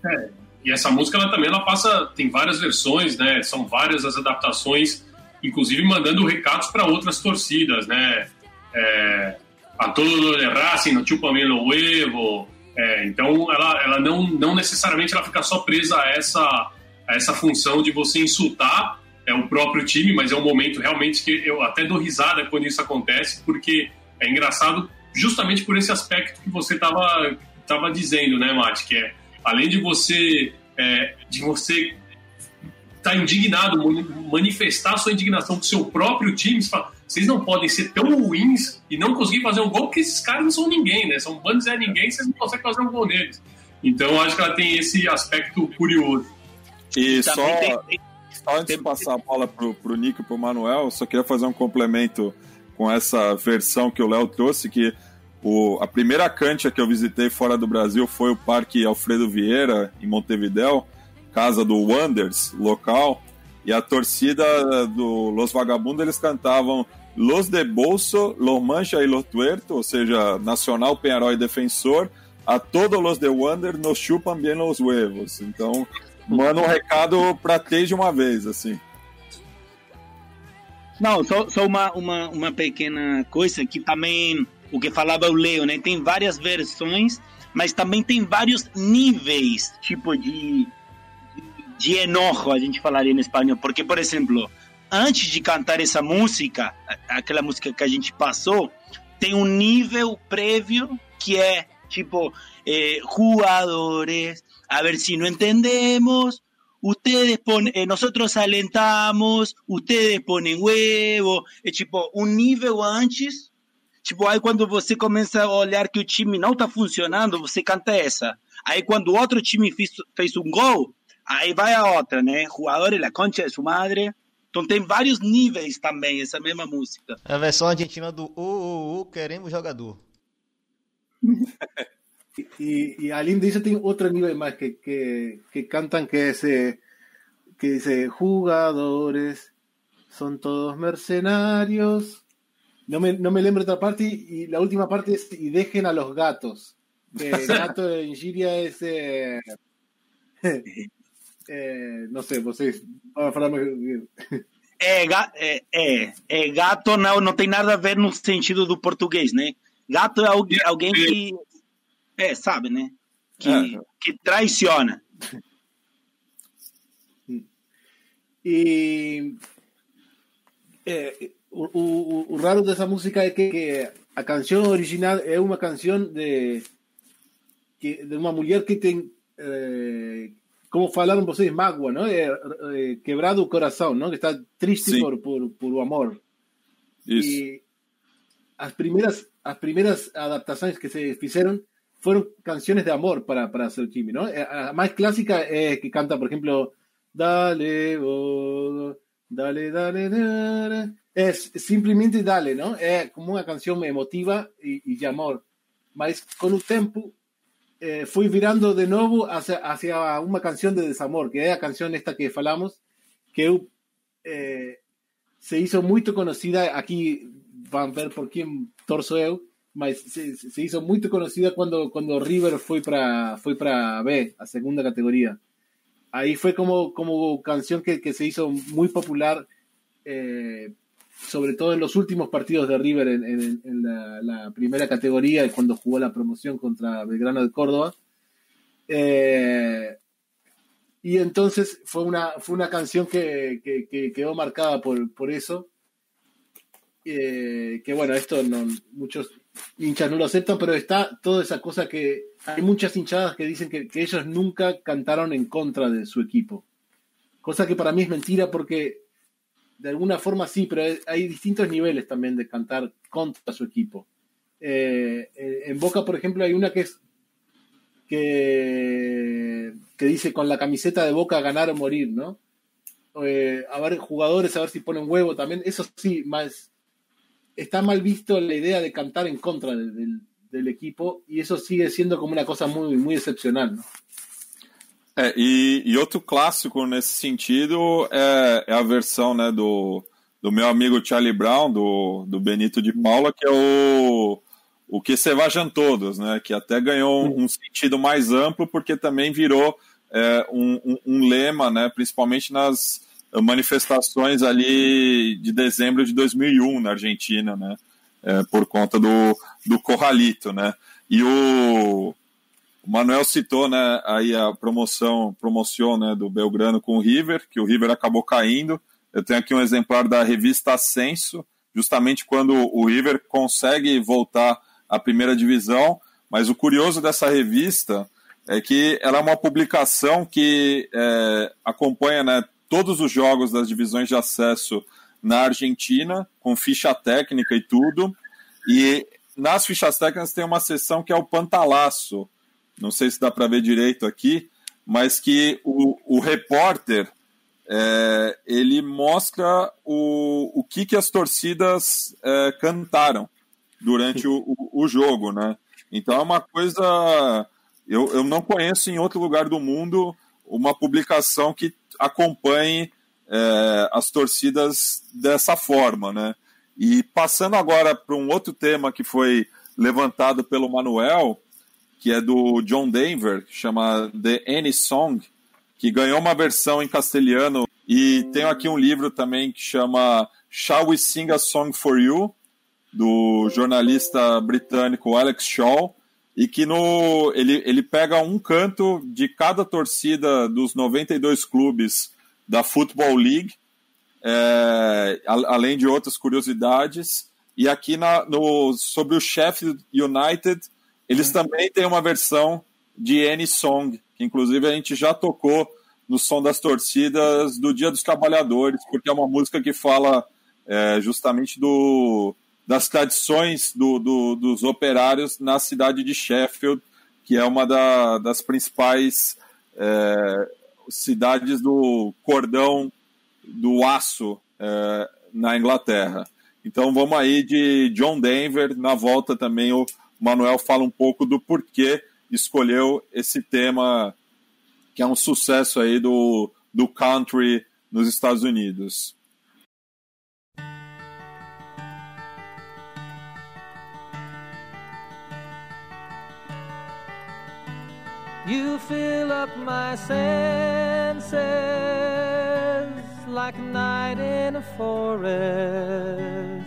É, e essa música ela também ela passa, tem várias versões, né? São várias as adaptações, inclusive mandando recados para outras torcidas, né? É, a todo de Racing, no Chupame lo huevo. É, então ela, ela não, não necessariamente ela fica só presa a essa, a essa função de você insultar é, o próprio time, mas é um momento realmente que eu até dou risada quando isso acontece, porque é engraçado justamente por esse aspecto que você estava tava dizendo, né, Mate? Que é além de você é, de você tá indignado, manifestar sua indignação com o seu próprio time, você fala, vocês não podem ser tão ruins e não conseguir fazer um gol, porque esses caras não são ninguém, né? São bandos é ninguém, vocês não conseguem fazer um gol neles. Então, eu acho que ela tem esse aspecto curioso. E só, só antes de passar a bola pro, pro Nico e pro Manuel, só queria fazer um complemento com essa versão que o Léo trouxe, que o, a primeira cancha que eu visitei fora do Brasil foi o Parque Alfredo Vieira, em Montevidéu, casa do Wonders, local, e a torcida do Los Vagabundos, eles cantavam Los de Bolso, Los Mancha e Los Tuerto, ou seja, Nacional, Penharol e Defensor, a todos los de Wander nos chupam bien los huevos. Então, manda um recado para ter de uma vez, assim. Não, só, só uma, uma, uma pequena coisa que também o que falava o Leo, né? Tem várias versões, mas também tem vários níveis, tipo de, de enojo, a gente falaria em espanhol. Porque, por exemplo, antes de cantar essa música, aquela música que a gente passou, tem um nível prévio que é tipo, eh, a ver si no entendemos, ustedes ponen, eh, nosotros alentamos, ustedes ponen huevo, é tipo um nível antes Tipo, aí quando você começa a olhar que o time não tá funcionando, você canta essa. Aí quando o outro time fez, fez um gol, aí vai a outra, né? Jogadores, la concha de sua madre. Então tem vários níveis também, essa mesma música. É a versão argentina do O, O, O, queremos jogador. y, y além disso tem otro nivel más que, que, que cantan que es eh, que dice jugadores son todos mercenarios no me, no me lembro otra parte y la última parte es y dejen a los gatos que gato en Giria es eh, eh, no sé vocês vão falar mais É, é, é, é, gato não, não tem nada a ver no sentido do português, né? Gato é alguém, alguém que. É, sabe, né? Que, É. que traiciona. Y eh, o, o, o raro dessa música é que, que a canção original é uma canção de, que, de uma mulher que tem, eh, como falaram vocês, mágoa, não? É, é, quebrado o coração, não? Que está triste Sim. por, por, por o amor. Isso. E as primeiras, as primeiras adaptações que se fizeram foram canções de amor para, para seu time, não? Eh, A mais clássica é que canta, por exemplo, Dale, oh, dale, dale, dale. É simplesmente dale, não? É como uma canção emotiva e, e de amor. Mas com o tempo eh, foi virando de novo hacia, hacia uma canção de desamor, que é a canção esta que falamos, que eh, se hizo muito conhecida, aqui vão ver por quem torço eu, mas se, se hizo muito conhecida quando, quando o River foi para foi para B, a segunda categoria. Ahí fue como, como canción que, que se hizo muy popular, eh, sobre todo en los últimos partidos de River en, la, primera categoría cuando jugó la promoción contra Belgrano de Córdoba. Eh, y entonces fue una, fue una canción que, que- que quedó marcada por, por eso. Eh, que bueno, esto muchos hinchas no lo aceptan, pero está toda esa cosa que hay muchas hinchadas que dicen que ellos nunca cantaron en contra de su equipo. Cosa que para mí es mentira porque de alguna forma sí, pero hay- distintos niveles también de cantar contra su equipo. Eh, eh, en Boca, por ejemplo, hay una que es que, dice con la camiseta de Boca ganar o morir, ¿no? Eh, a ver, jugadores, a ver si ponen huevo también. Eso sí, más está mal visto la idea de cantar en contra de- del, del equipo y eso sigue siendo como una cosa muy, muy excepcional, ¿no? É, e, e outro clássico nesse sentido é, é a versão né, do, do meu amigo Charlie Brown, do, do Benito de Paula, que é o, o Que Se Vajam Todos, né, que até ganhou um, um sentido mais amplo, porque também virou é, um, um, um lema, né, principalmente nas manifestações ali de dezembro de 2001 na Argentina, né, é, por conta do, do Corralito, né, e o, o Manuel citou, né, aí a promoção, promoção, né, do Belgrano com o River, que o River acabou caindo. Eu tenho aqui um exemplar da revista Ascenso, justamente quando o River consegue voltar à primeira divisão. Mas o curioso dessa revista é que ela é uma publicação que é, acompanha, né, todos os jogos das divisões de acesso na Argentina, com ficha técnica e tudo. E nas fichas técnicas tem uma seção que é o Pantalaço, não sei se dá para ver direito aqui, mas que o, o repórter é, ele mostra o, o que, que as torcidas é, cantaram durante o, o, o jogo, né? Então é uma coisa. Eu, eu não conheço em outro lugar do mundo uma publicação que acompanhe é, as torcidas dessa forma, né? E passando agora para um outro tema que foi levantado pelo Manuel, que é do John Denver, que chama The Any Song, que ganhou uma versão em castelhano. E tenho aqui um livro também que chama Shall We Sing a Song for You, do jornalista britânico Alex Shaw, e que no, ele, ele pega um canto de cada torcida dos 92 clubes da Football League, é, a- além de outras curiosidades. E aqui na, no, sobre o Sheffield United, eles também têm uma versão de Any Song, que inclusive a gente já tocou no som das torcidas do Dia dos Trabalhadores, porque é uma música que fala é, justamente do, das tradições do, do- dos operários na cidade de Sheffield, que é uma da- das principais é, cidades do cordão do aço é, na Inglaterra. Então vamos aí de John Denver. Na volta também o Manuel fala um pouco do porquê escolheu esse tema que é um sucesso aí do, do country nos Estados Unidos. You fill up my senses like night in a forest,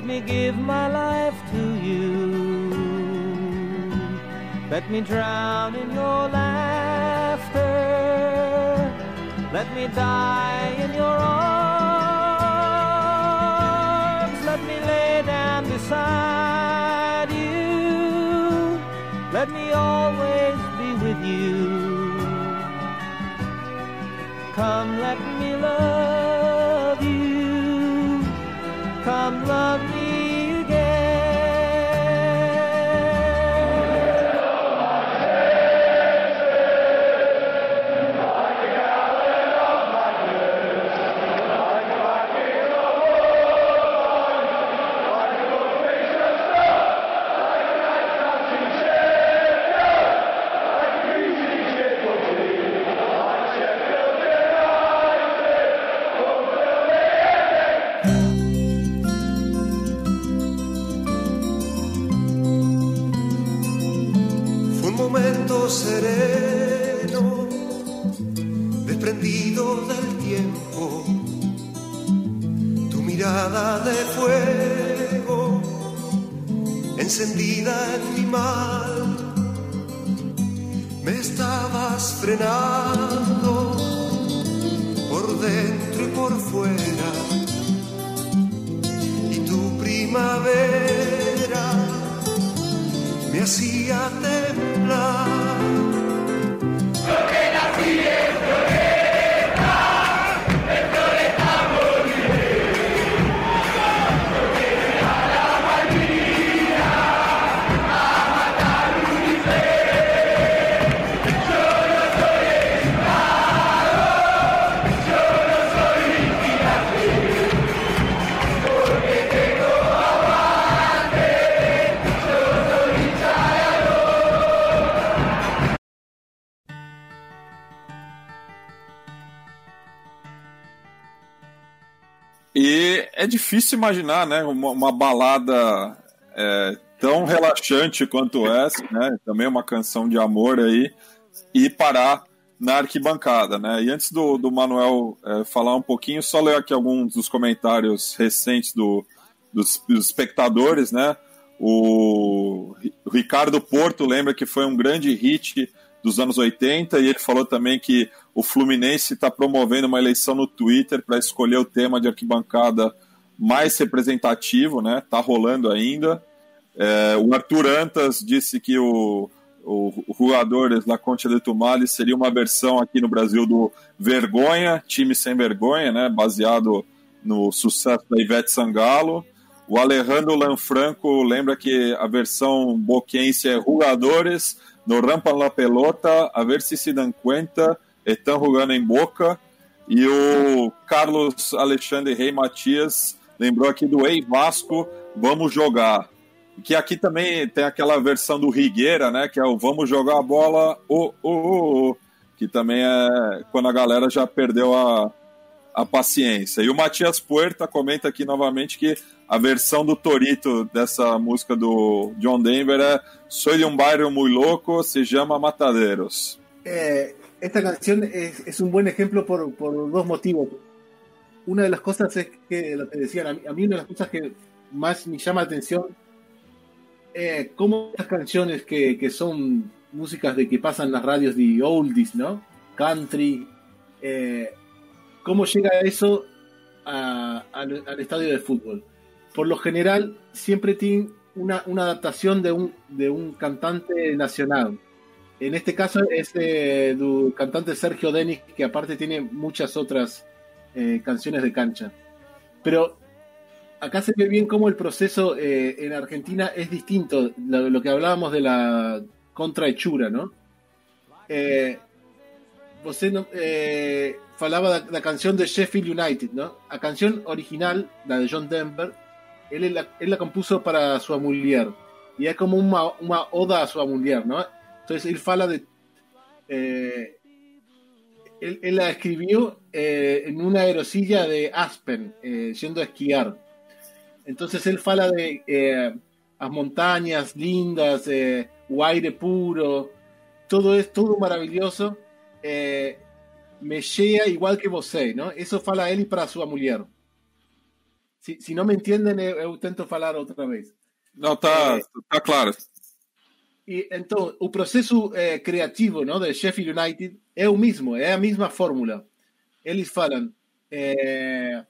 Let me give my life to you. Let me drown in your laughter. Let me die in your arms. Let me lay down beside you. Let me always be with you. Come, let me love. Come, love me sereno, desprendido del tiempo, tu mirada de fuego, encendida en mi mal, me estabas frenando por dentro y por fuera, y tu primavera me hacía temblar. Difícil imaginar, né, uma, uma balada é, tão relaxante quanto essa, né, também uma canção de amor aí, e parar na arquibancada, né. E antes do, do Manuel é, falar um pouquinho, só ler aqui alguns dos comentários recentes do, dos, dos espectadores, né. O Ricardo Porto lembra que foi um grande hit dos anos 80 e ele falou também que o Fluminense está promovendo uma eleição no Twitter para escolher o tema de arquibancada mais representativo, né? Tá rolando ainda. É, o Arthur Antas disse que o, o, o Ruadores da Concha de Tumale seria uma versão aqui no Brasil do Vergonha, time sem vergonha, né? Baseado no sucesso da Ivete Sangalo. O Alejandro Lanfranco lembra que a versão boquense é Rugadores, no Rampa la Pelota, a ver se se dão conta, estão jogando em boca. E o Carlos Alexandre Rei Matias lembrou aqui do Ei Vasco, vamos jogar. Que aqui também tem aquela versão do Rigueira, né? Que é o Vamos jogar a bola, o, o, o, que também é quando a galera já perdeu a, a paciência. E o Matias Puerta comenta aqui novamente que a versão do Torito dessa música do John Denver é Soy de un barrio muy loco, se llama Mataderos. Eh, esta canción es, es un buen ejemplo por, por dos motivos. Una de las cosas es que, lo que decían, a mí, a mí una de las cosas que más me llama la atención eh, cómo estas canciones que, que son músicas de que pasan las radios de oldies, ¿no? Country, eh, cómo llega eso a- al, al estadio de fútbol. Por lo general, siempre tienen una, una adaptación de un, de un cantante nacional. En este caso es eh, del cantante Sergio Denis, que aparte tiene muchas otras eh, canciones de cancha. Pero acá se ve bien cómo el proceso eh, en Argentina es distinto, lo, lo que hablábamos de la contrahechura, ¿no? Eh, você não, eh, falava da, da canção de Sheffield United, ¿no? A canción original, la de John Denver, él la, la compuso para su mulher. Y es como una, una oda a su mulher, ¿no? Entonces él fala de... eh, él la escribió eh, en una aerosilla de Aspen, eh, yendo a esquiar. Entonces él fala de eh, las montañas lindas, eh, o aire puro, todo es todo maravilloso. Eh, me llega igual que você, ¿no? Eso fala él para su mulher. Si, si no me entienden, eu, eu tento falar outra vez. Não, tá, É. tá claro. E então, o processo eh, criativo não, de Sheffield United é o mesmo, é a mesma fórmula. Eles falam, eh,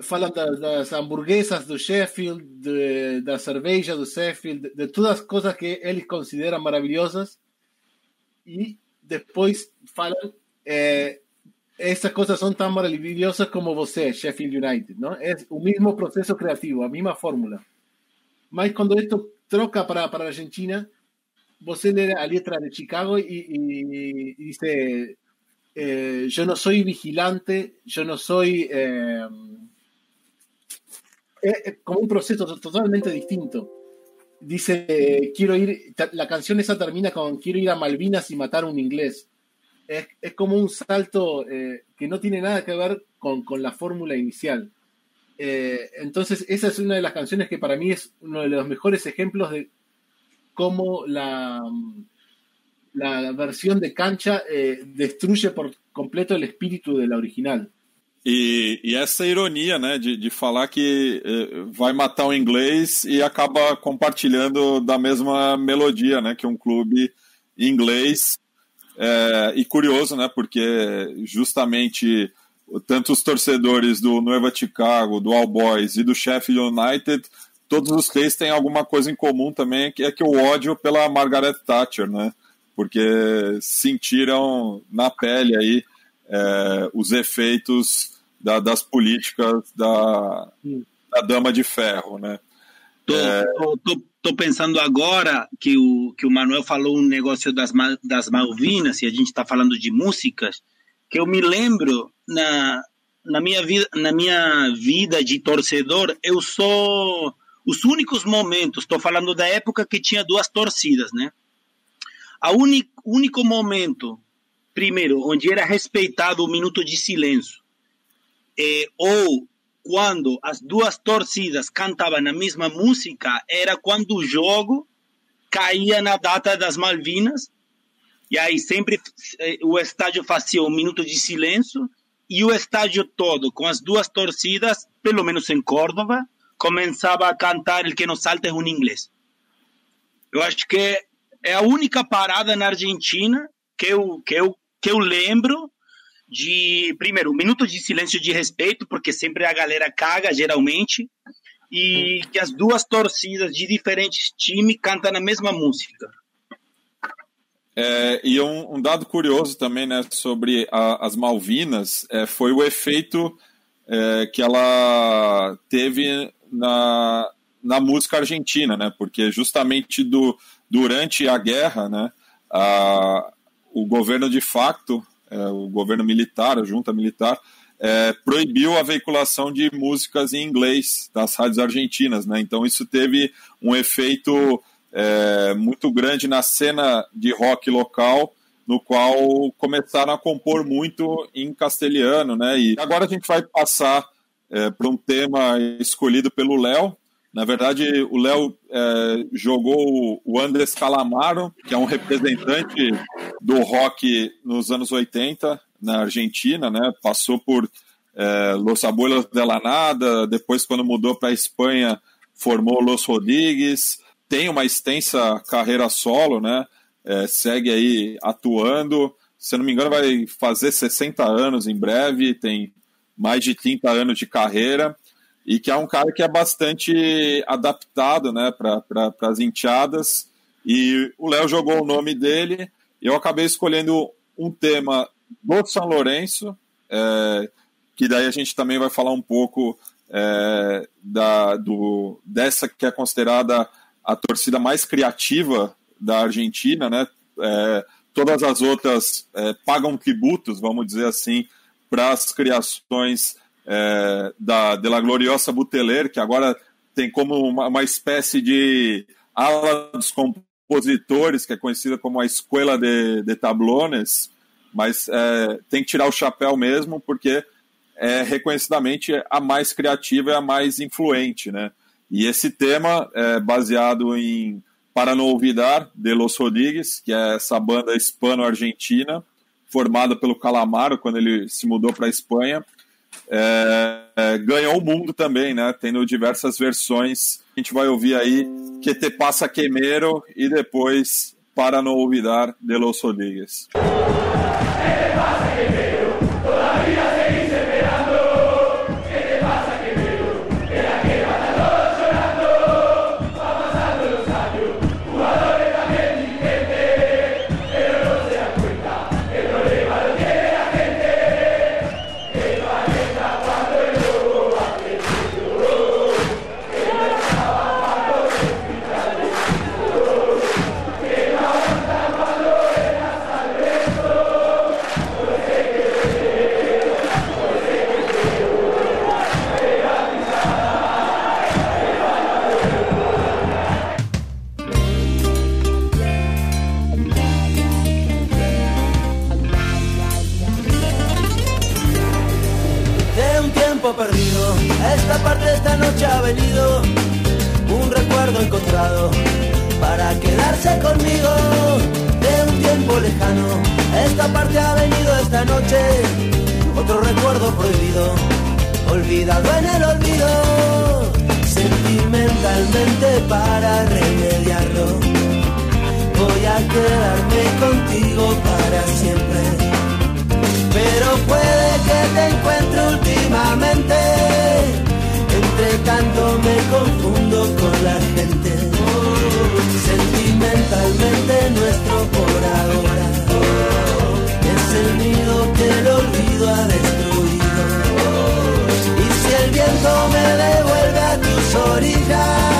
falam da- das hamburguesas do Sheffield, de- da cerveja do Sheffield, de, de todas as coisas que eles consideram maravilhosas, e depois falam, eh, essas coisas são tão maravilhosas como você, Sheffield United. Não? É o mesmo processo criativo, a mesma fórmula. Mas quando isto troca para, para a Argentina, você lê a letra de Chicago e, e, e eh, Eu não sou vigilante, eu não sou. eh, é, é como um processo totalmente distinto. Dice: eh, Quiero ir. La canción esa termina con Quiero ir a Malvinas y matar a un inglés. Es, es como un salto eh, que no tiene nada que ver con, con la fórmula inicial. Eh, entonces, esa es una de las canciones que para mí es uno de los mejores ejemplos de cómo la, la versión de cancha eh, destruye por completo el espíritu de la original. E, e essa ironia, né, de, de falar que eh, vai matar o inglês e acaba compartilhando da mesma melodia, né, que um clube inglês. É, e curioso, né, porque justamente tanto os torcedores do Nueva Chicago, do All Boys e do Sheffield United, todos os três têm alguma coisa em comum também, que é que o ódio pela Margaret Thatcher, né, porque sentiram na pele aí é, os efeitos da- das políticas da, da Dama de Ferro, né? Tô, tô, tô- tô pensando agora que o, que o Manuel falou um negócio das, das Malvinas e a gente está falando de músicas, que eu me lembro na, na, minha vida, na minha vida de torcedor, eu sou os únicos momentos, estou falando da época que tinha duas torcidas, né? A uni, único momento, primeiro, onde era respeitado o minuto de silêncio, eh, ou quando as duas torcidas cantavam a mesma música era quando o jogo caía na data das Malvinas e aí sempre eh, o estádio fazia um minuto de silêncio e o estádio todo com as duas torcidas, pelo menos em Córdoba, começava a cantar El que nos salta é um inglês. Eu acho que é a única parada na Argentina que eu, que eu, que eu lembro de, primeiro, um minuto de silêncio de respeito, porque sempre a galera caga, geralmente, e que as duas torcidas de diferentes times cantam a mesma música. É, e um, um dado curioso também, né, sobre a- as Malvinas, é, foi o efeito é, que ela teve na, na música argentina, né, porque justamente do, durante a guerra, né, a, o governo de facto, é, o governo militar, a junta militar, é, proibiu a veiculação de músicas em inglês das rádios argentinas, né? Então isso teve um efeito é, muito grande na cena de rock local, no qual começaram a compor muito em castelhano, né? E agora a gente vai passar é, para um tema escolhido pelo Léo. Na verdade, o Léo é, jogou o Andrés Calamaro, que é um representante do rock nos anos 80 na Argentina, né? Passou por é, Los Abuelos de la Nada, depois quando mudou para a Espanha formou Los Rodrigues, tem uma extensa carreira solo, né? É, segue aí atuando, se não me engano vai fazer 60 anos em breve, tem mais de 30 anos de carreira e que é um cara que é bastante adaptado, né, para pra, as enteadas e o Léo jogou o nome dele eu acabei escolhendo um tema do São Lourenço, é, que daí a gente também vai falar um pouco é, da, do, dessa que é considerada a torcida mais criativa da Argentina, né? É, todas as outras é, pagam tributos, vamos dizer assim, para as criações é, da de la Gloriosa Buteler, que agora tem como uma, uma espécie de ala dos compositores, que é conhecida como a Escuela de, de Tablones, mas é, tem que tirar o chapéu mesmo, porque é reconhecidamente a mais criativa e a mais influente, né? E esse tema é baseado em Para Não Olvidar, de Los Rodrigues, que é essa banda hispano-argentina, formada pelo Calamaro quando ele se mudou para a Espanha. É, é, ganhou o mundo também, né? Tendo diversas versões. A gente vai ouvir aí Que Te Passa Queimero e depois Para Não Olvidar, de Los Rodrigues. Para quedarse conmigo. De un tiempo lejano, esta parte ha venido esta noche otro recuerdo prohibido, olvidado en el olvido. Sentimentalmente para remediarlo, voy a quedarme contigo para siempre pero puede que te encuentre últimamente. Entre tanto me confundo con la gente. Sentimentalmente nuestro por ahora es el nido que el olvido ha destruido. Y si el viento me devuelve a tus orillas,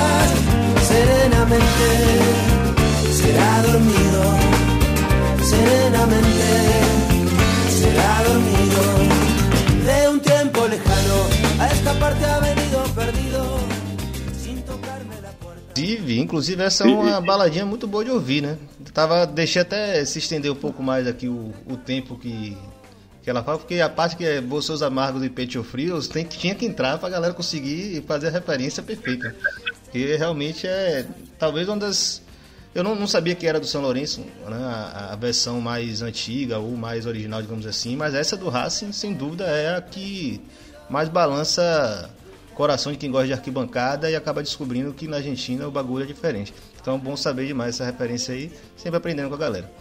Inclusive, inclusive essa é uma baladinha muito boa de ouvir, né? Tava, deixei até se estender um pouco mais aqui o, o tempo que, que ela fala, porque a parte que é Bolsos Amargos e Peito Frios tem, que- tinha que entrar pra galera conseguir fazer a referência perfeita. Porque realmente é talvez uma das. Eu não, não sabia que era do São Lourenço, né? a, a versão mais antiga ou mais original, digamos assim, mas essa do Racing, sem dúvida, é a que mais balança coração de quem gosta de arquibancada e acaba descobrindo que na Argentina o bagulho é diferente. Então é bom saber demais essa referência aí, sempre aprendendo com a galera.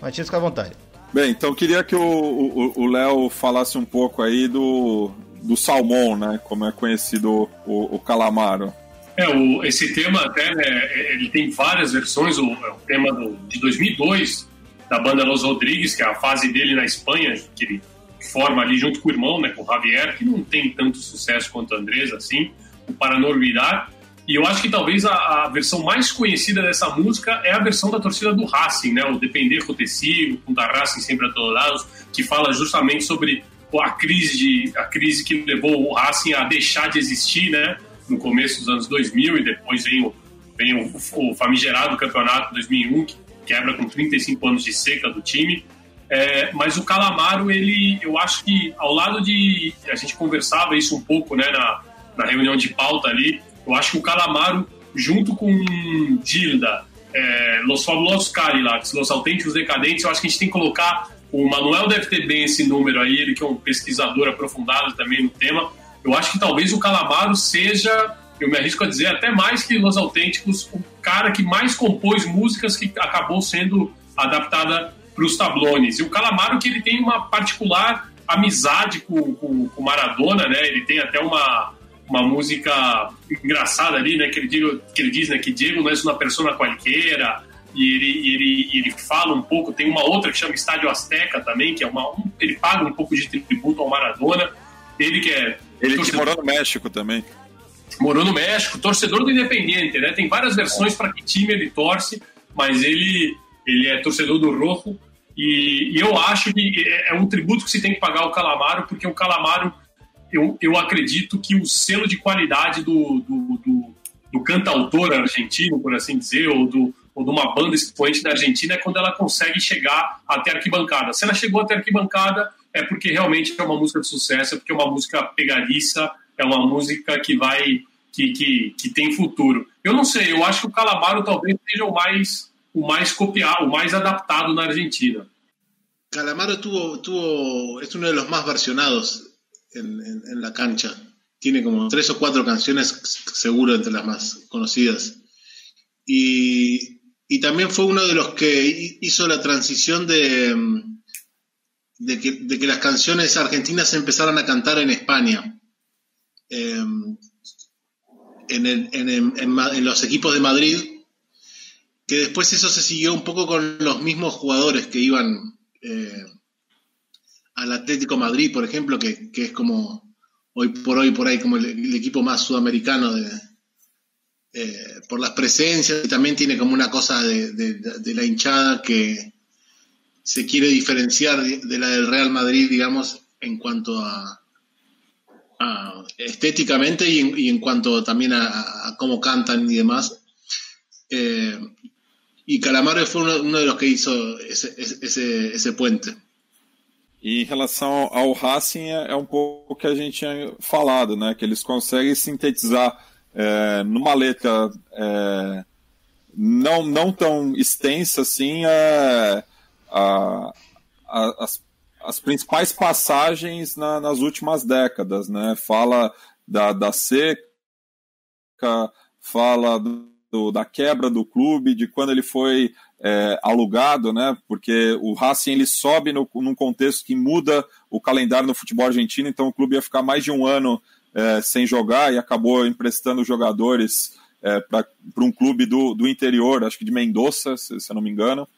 Matias, fica à vontade. Bem, então queria que o Léo falasse um pouco aí do, do salmão, né? Como é conhecido o, o calamaro. É, o, esse tema até, né, ele tem várias versões, o, é o tema do, de 2002, da banda Los Rodrigues, que é a fase dele na Espanha, que ele forma ali junto com o irmão, né, com o Javier, que não tem tanto sucesso quanto o Andrés, assim, o Para Não Olvidar. E eu acho que talvez a, a versão mais conhecida dessa música é a versão da torcida do Racing, né, o Depender Acontecido, com da Racing sempre a todos lados, que fala justamente sobre a crise, de, a crise que levou o Racing a deixar de existir, né, no começo dos anos 2000 e depois vem o, vem o, o famigerado campeonato 2001 que quebra com 35 anos de seca do time. É, mas o Calamaro, ele, eu acho que ao lado de a gente conversava isso um pouco, né, na, na reunião de pauta ali. Eu acho que o Calamaro, junto com Dilda, é, Los Fabulosos Cadillacs, Los Autênticos Decadentes, eu acho que a gente tem que colocar. O Manuel deve ter bem esse número aí, ele que é um pesquisador aprofundado também no tema. Eu acho que talvez o Calamaro seja, eu me arrisco a dizer, até mais que Los Autênticos, o cara que mais compôs músicas que acabou sendo adaptada para os tablones. E o Calamaro que ele tem uma particular amizade com, com, com Maradona, né? Ele tem até uma, uma música engraçada ali, né? Que ele, diga, que ele diz, né? Que Diego não é uma pessoa qualquer. E ele, ele, ele fala um pouco. Tem uma outra que chama Estádio Azteca também, que é uma. Um, ele paga um pouco de tributo ao Maradona. Ele que é. Ele que morou no México também. Morou no México, torcedor do Independiente, né? Tem várias versões para que time ele torce, mas ele, ele é torcedor do Rojo. E, e, eu acho que é um tributo que se tem que pagar ao Calamaro, porque o Calamaro, eu, eu acredito que o selo de qualidade do, do, do, do cantautor argentino, por assim dizer, ou do, ou de uma banda expoente da Argentina é quando ela consegue chegar até a arquibancada. Se ela chegou até a arquibancada, é porque realmente é uma música de sucesso, é porque é uma música pegadiça, é uma música que vai que, que, que tem futuro. Eu não sei, eu acho que o Calamaro talvez seja o mais o mais copiado, o mais adaptado na Argentina. Calamaro tuvo, tuvo, es uno de los más versionados en, en- en la cancha. Tiene como tres o cuatro canciones seguro entre las más conocidas. Y, y también fue uno de los que hi- hizo la transición de, de, que, de que las canciones argentinas se empezaran a cantar en España. Eh, en, el- en- en- en los equipos de Madrid, que después eso se siguió un poco con los mismos jugadores que iban eh, al Atlético Madrid, por ejemplo, que, es como hoy por hoy por ahí como el, equipo más sudamericano de, eh, por las presencias y también tiene como una cosa de, la hinchada que se quiere diferenciar de, la del Real Madrid, digamos, en cuanto a, estéticamente y en, cuanto también a cómo cantan y demás. Eh, y Calamaro fue uno, uno de los que hizo ese, ese, esse puente. E em relação ao Racing, é é um pouco o que a gente tinha falado, né? Que eles conseguem sintetizar é, numa letra é, não, não tão extensa assim é, a- a- as, as principais passagens na- nas últimas décadas, né? Fala da, da seca, fala do- da quebra do clube, de quando ele foi é, alugado, né? Porque o Racing ele sobe no, num contexto que muda o calendário no futebol argentino, então o clube ia ficar mais de um ano é, sem jogar e acabou emprestando jogadores é, para um clube do, do interior, acho que de Mendoza, se, se não me engano.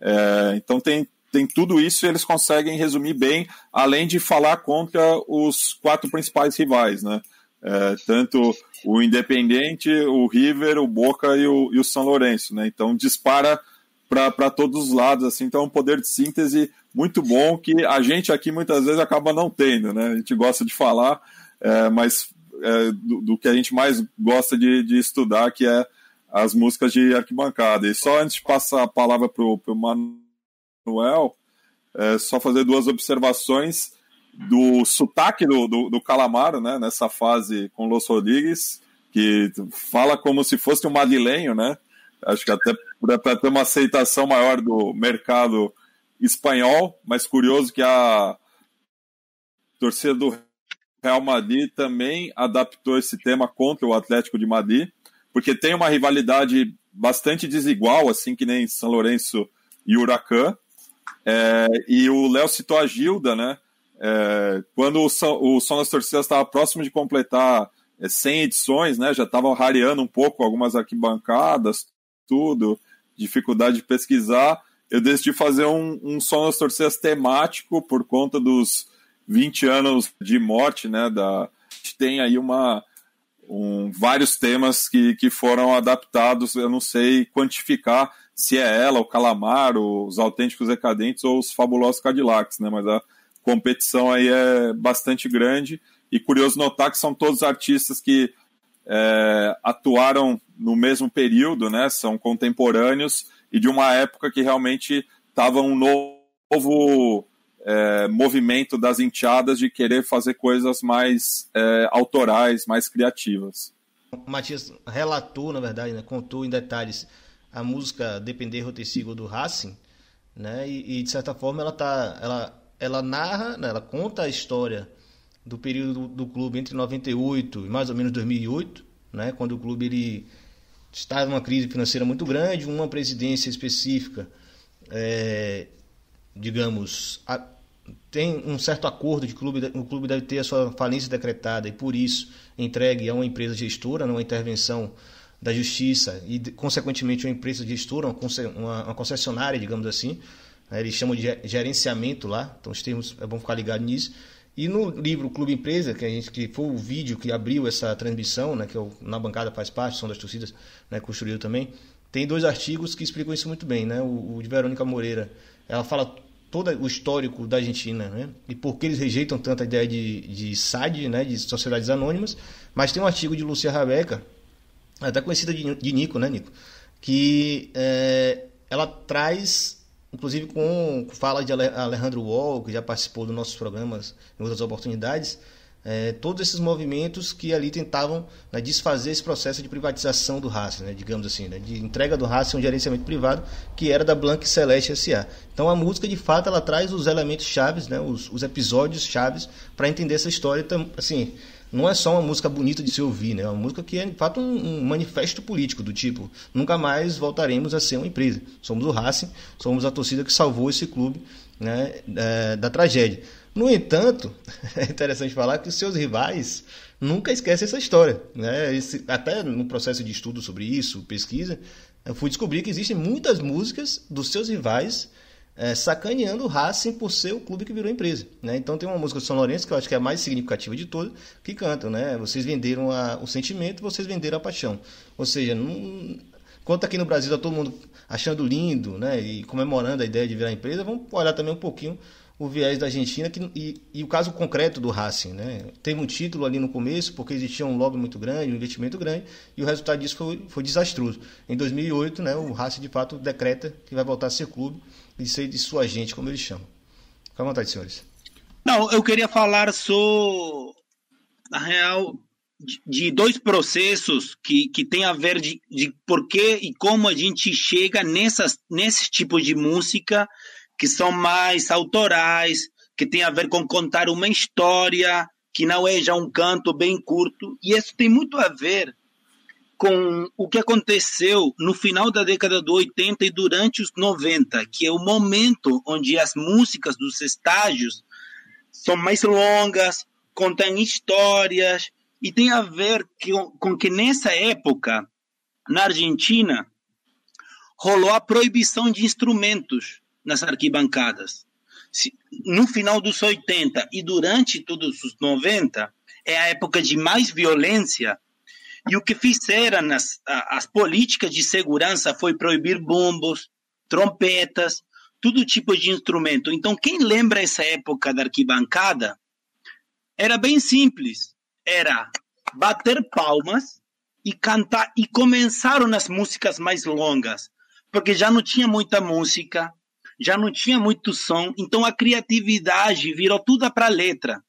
É, então tem, tem tudo isso e eles conseguem resumir bem, além de falar contra os quatro principais rivais, né? É, tanto o Independente, o River, o Boca e o, e o São Lourenço, né? Então dispara para todos os lados, assim, então é um poder de síntese muito bom que a gente aqui muitas vezes acaba não tendo, né? A gente gosta de falar, é, mas é, do, do que a gente mais gosta de, de estudar, que é as músicas de arquibancada. E só antes de passar a palavra para o Manuel, é, só fazer duas observações do sotaque do, do, do Calamaro, né, nessa fase com Los Rodrigues, que fala como se fosse um madrilenho, né? Acho que até para ter uma aceitação maior do mercado espanhol, mas curioso que a torcida do Real Madrid também adaptou esse tema contra o Atlético de Madrid, porque tem uma rivalidade bastante desigual, assim que nem São Lourenço e Huracan. É, e o Léo citou a Gilda, né? É, quando o Som, o Som das Torcidas estava próximo de completar é, 100 edições, né? Já estava rareando um pouco algumas arquibancadas, tudo, dificuldade de pesquisar. Eu decidi fazer um, um Som das Torcidas temático por conta dos 20 anos de morte, né? Da, a gente tem aí uma, um, vários temas que, que foram adaptados, eu não sei quantificar se é ela, o Calamaro, os Autênticos Decadentes ou os Fabulosos Cadillacs, né? Mas a competição aí é bastante grande e curioso notar que são todos artistas que é, atuaram no mesmo período, né? São contemporâneos e de uma época que realmente estava um novo é, movimento das enteadas de querer fazer coisas mais é, autorais, mais criativas. O Matias relatou, na verdade, né, contou em detalhes a música Depender Rotecigo do Racing, né, e, e, de certa forma ela tá, ela, ela narra, né, ela conta a história do período do, clube entre 98 e mais ou menos 2008, né, quando o clube ele estava numa crise financeira muito grande, uma presidência específica, é, digamos, a, tem um certo acordo de clube, o clube deve ter a sua falência decretada e por isso entregue a uma empresa gestora, numa intervenção da justiça e consequentemente uma empresa gestora, uma, uma concessionária, digamos assim, né, eles chamam de gerenciamento lá, então os termos é bom ficar ligado nisso. E no livro Clube Empresa, que a gente que foi o vídeo que abriu essa transmissão, né, que é o, na bancada faz parte, são das torcidas, né, construiu também, tem dois artigos que explicam isso muito bem, né? O, o de Verônica Moreira, ela fala todo o histórico da Argentina, né? E por que eles rejeitam tanto a ideia de, de SAD, né? De sociedades anônimas. Mas tem um artigo de Lúcia Rabeca, até conhecida de, de Nico, né, Nico? que é, ela traz, inclusive com fala de Ale- Alejandro Wall, que já participou dos nossos programas em outras oportunidades, é, todos esses movimentos que ali tentavam né, desfazer esse processo de privatização do Racing, né, digamos assim, né, de entrega do Racing a um gerenciamento privado que era da Blanc Celeste S.A. Então a música, de fato, ela traz os elementos chaves, né, os, os episódios chaves para entender essa história. Assim, não é só uma música bonita de se ouvir, né, é uma música que é, de fato, um, um manifesto político do tipo, nunca mais voltaremos a ser uma empresa. Somos o Racing, somos a torcida que salvou esse clube né, é, da tragédia. No entanto, é interessante falar que os seus rivais nunca esquecem essa história. Né? Esse- até no processo de estudo sobre isso, pesquisa, eu fui descobrir que existem muitas músicas dos seus rivais eh, sacaneando o Racing por ser o clube que virou empresa. Né? Então tem uma música do São Lourenço, que eu acho que é a mais significativa de todas, que cantam, né? Vocês venderam a- o sentimento, vocês venderam a paixão. Ou seja, não, enquanto aqui no Brasil está todo mundo achando lindo né? e comemorando a ideia de virar empresa, vamos olhar também um pouquinho o viés da Argentina que, e, e o caso concreto do Racing. Né? Teve um título ali no começo, porque existia um lobby muito grande, um investimento grande, e o resultado disso foi, foi desastroso. Em 2008, né, o Racing de fato decreta que vai voltar a ser clube e ser de sua gente, como eles chamam. Fica à vontade, senhores. Não, eu queria falar só, na real, de, de dois processos que, que tem a ver de, de por que e como a gente chega nessas, nesse tipo de música que são mais autorais, que tem a ver com contar uma história, que não é já um canto bem curto. E isso tem muito a ver com o que aconteceu no final da década do 80 e durante os 90, que é o momento onde as músicas dos estágios são mais longas, contam histórias, e tem a ver com, que nessa época, na Argentina, rolou a proibição de instrumentos nas arquibancadas. No final dos 80 e durante todos os 90, é a época de mais violência e o que fizeram as, as políticas de segurança foi proibir bombos, trompetas, todo tipo de instrumento. Então, quem lembra essa época da arquibancada, era bem simples. Era bater palmas e cantar. E começaram as músicas mais longas, porque já não tinha muita música, já não tinha muito som. Então, a criatividade virou tudo para letra.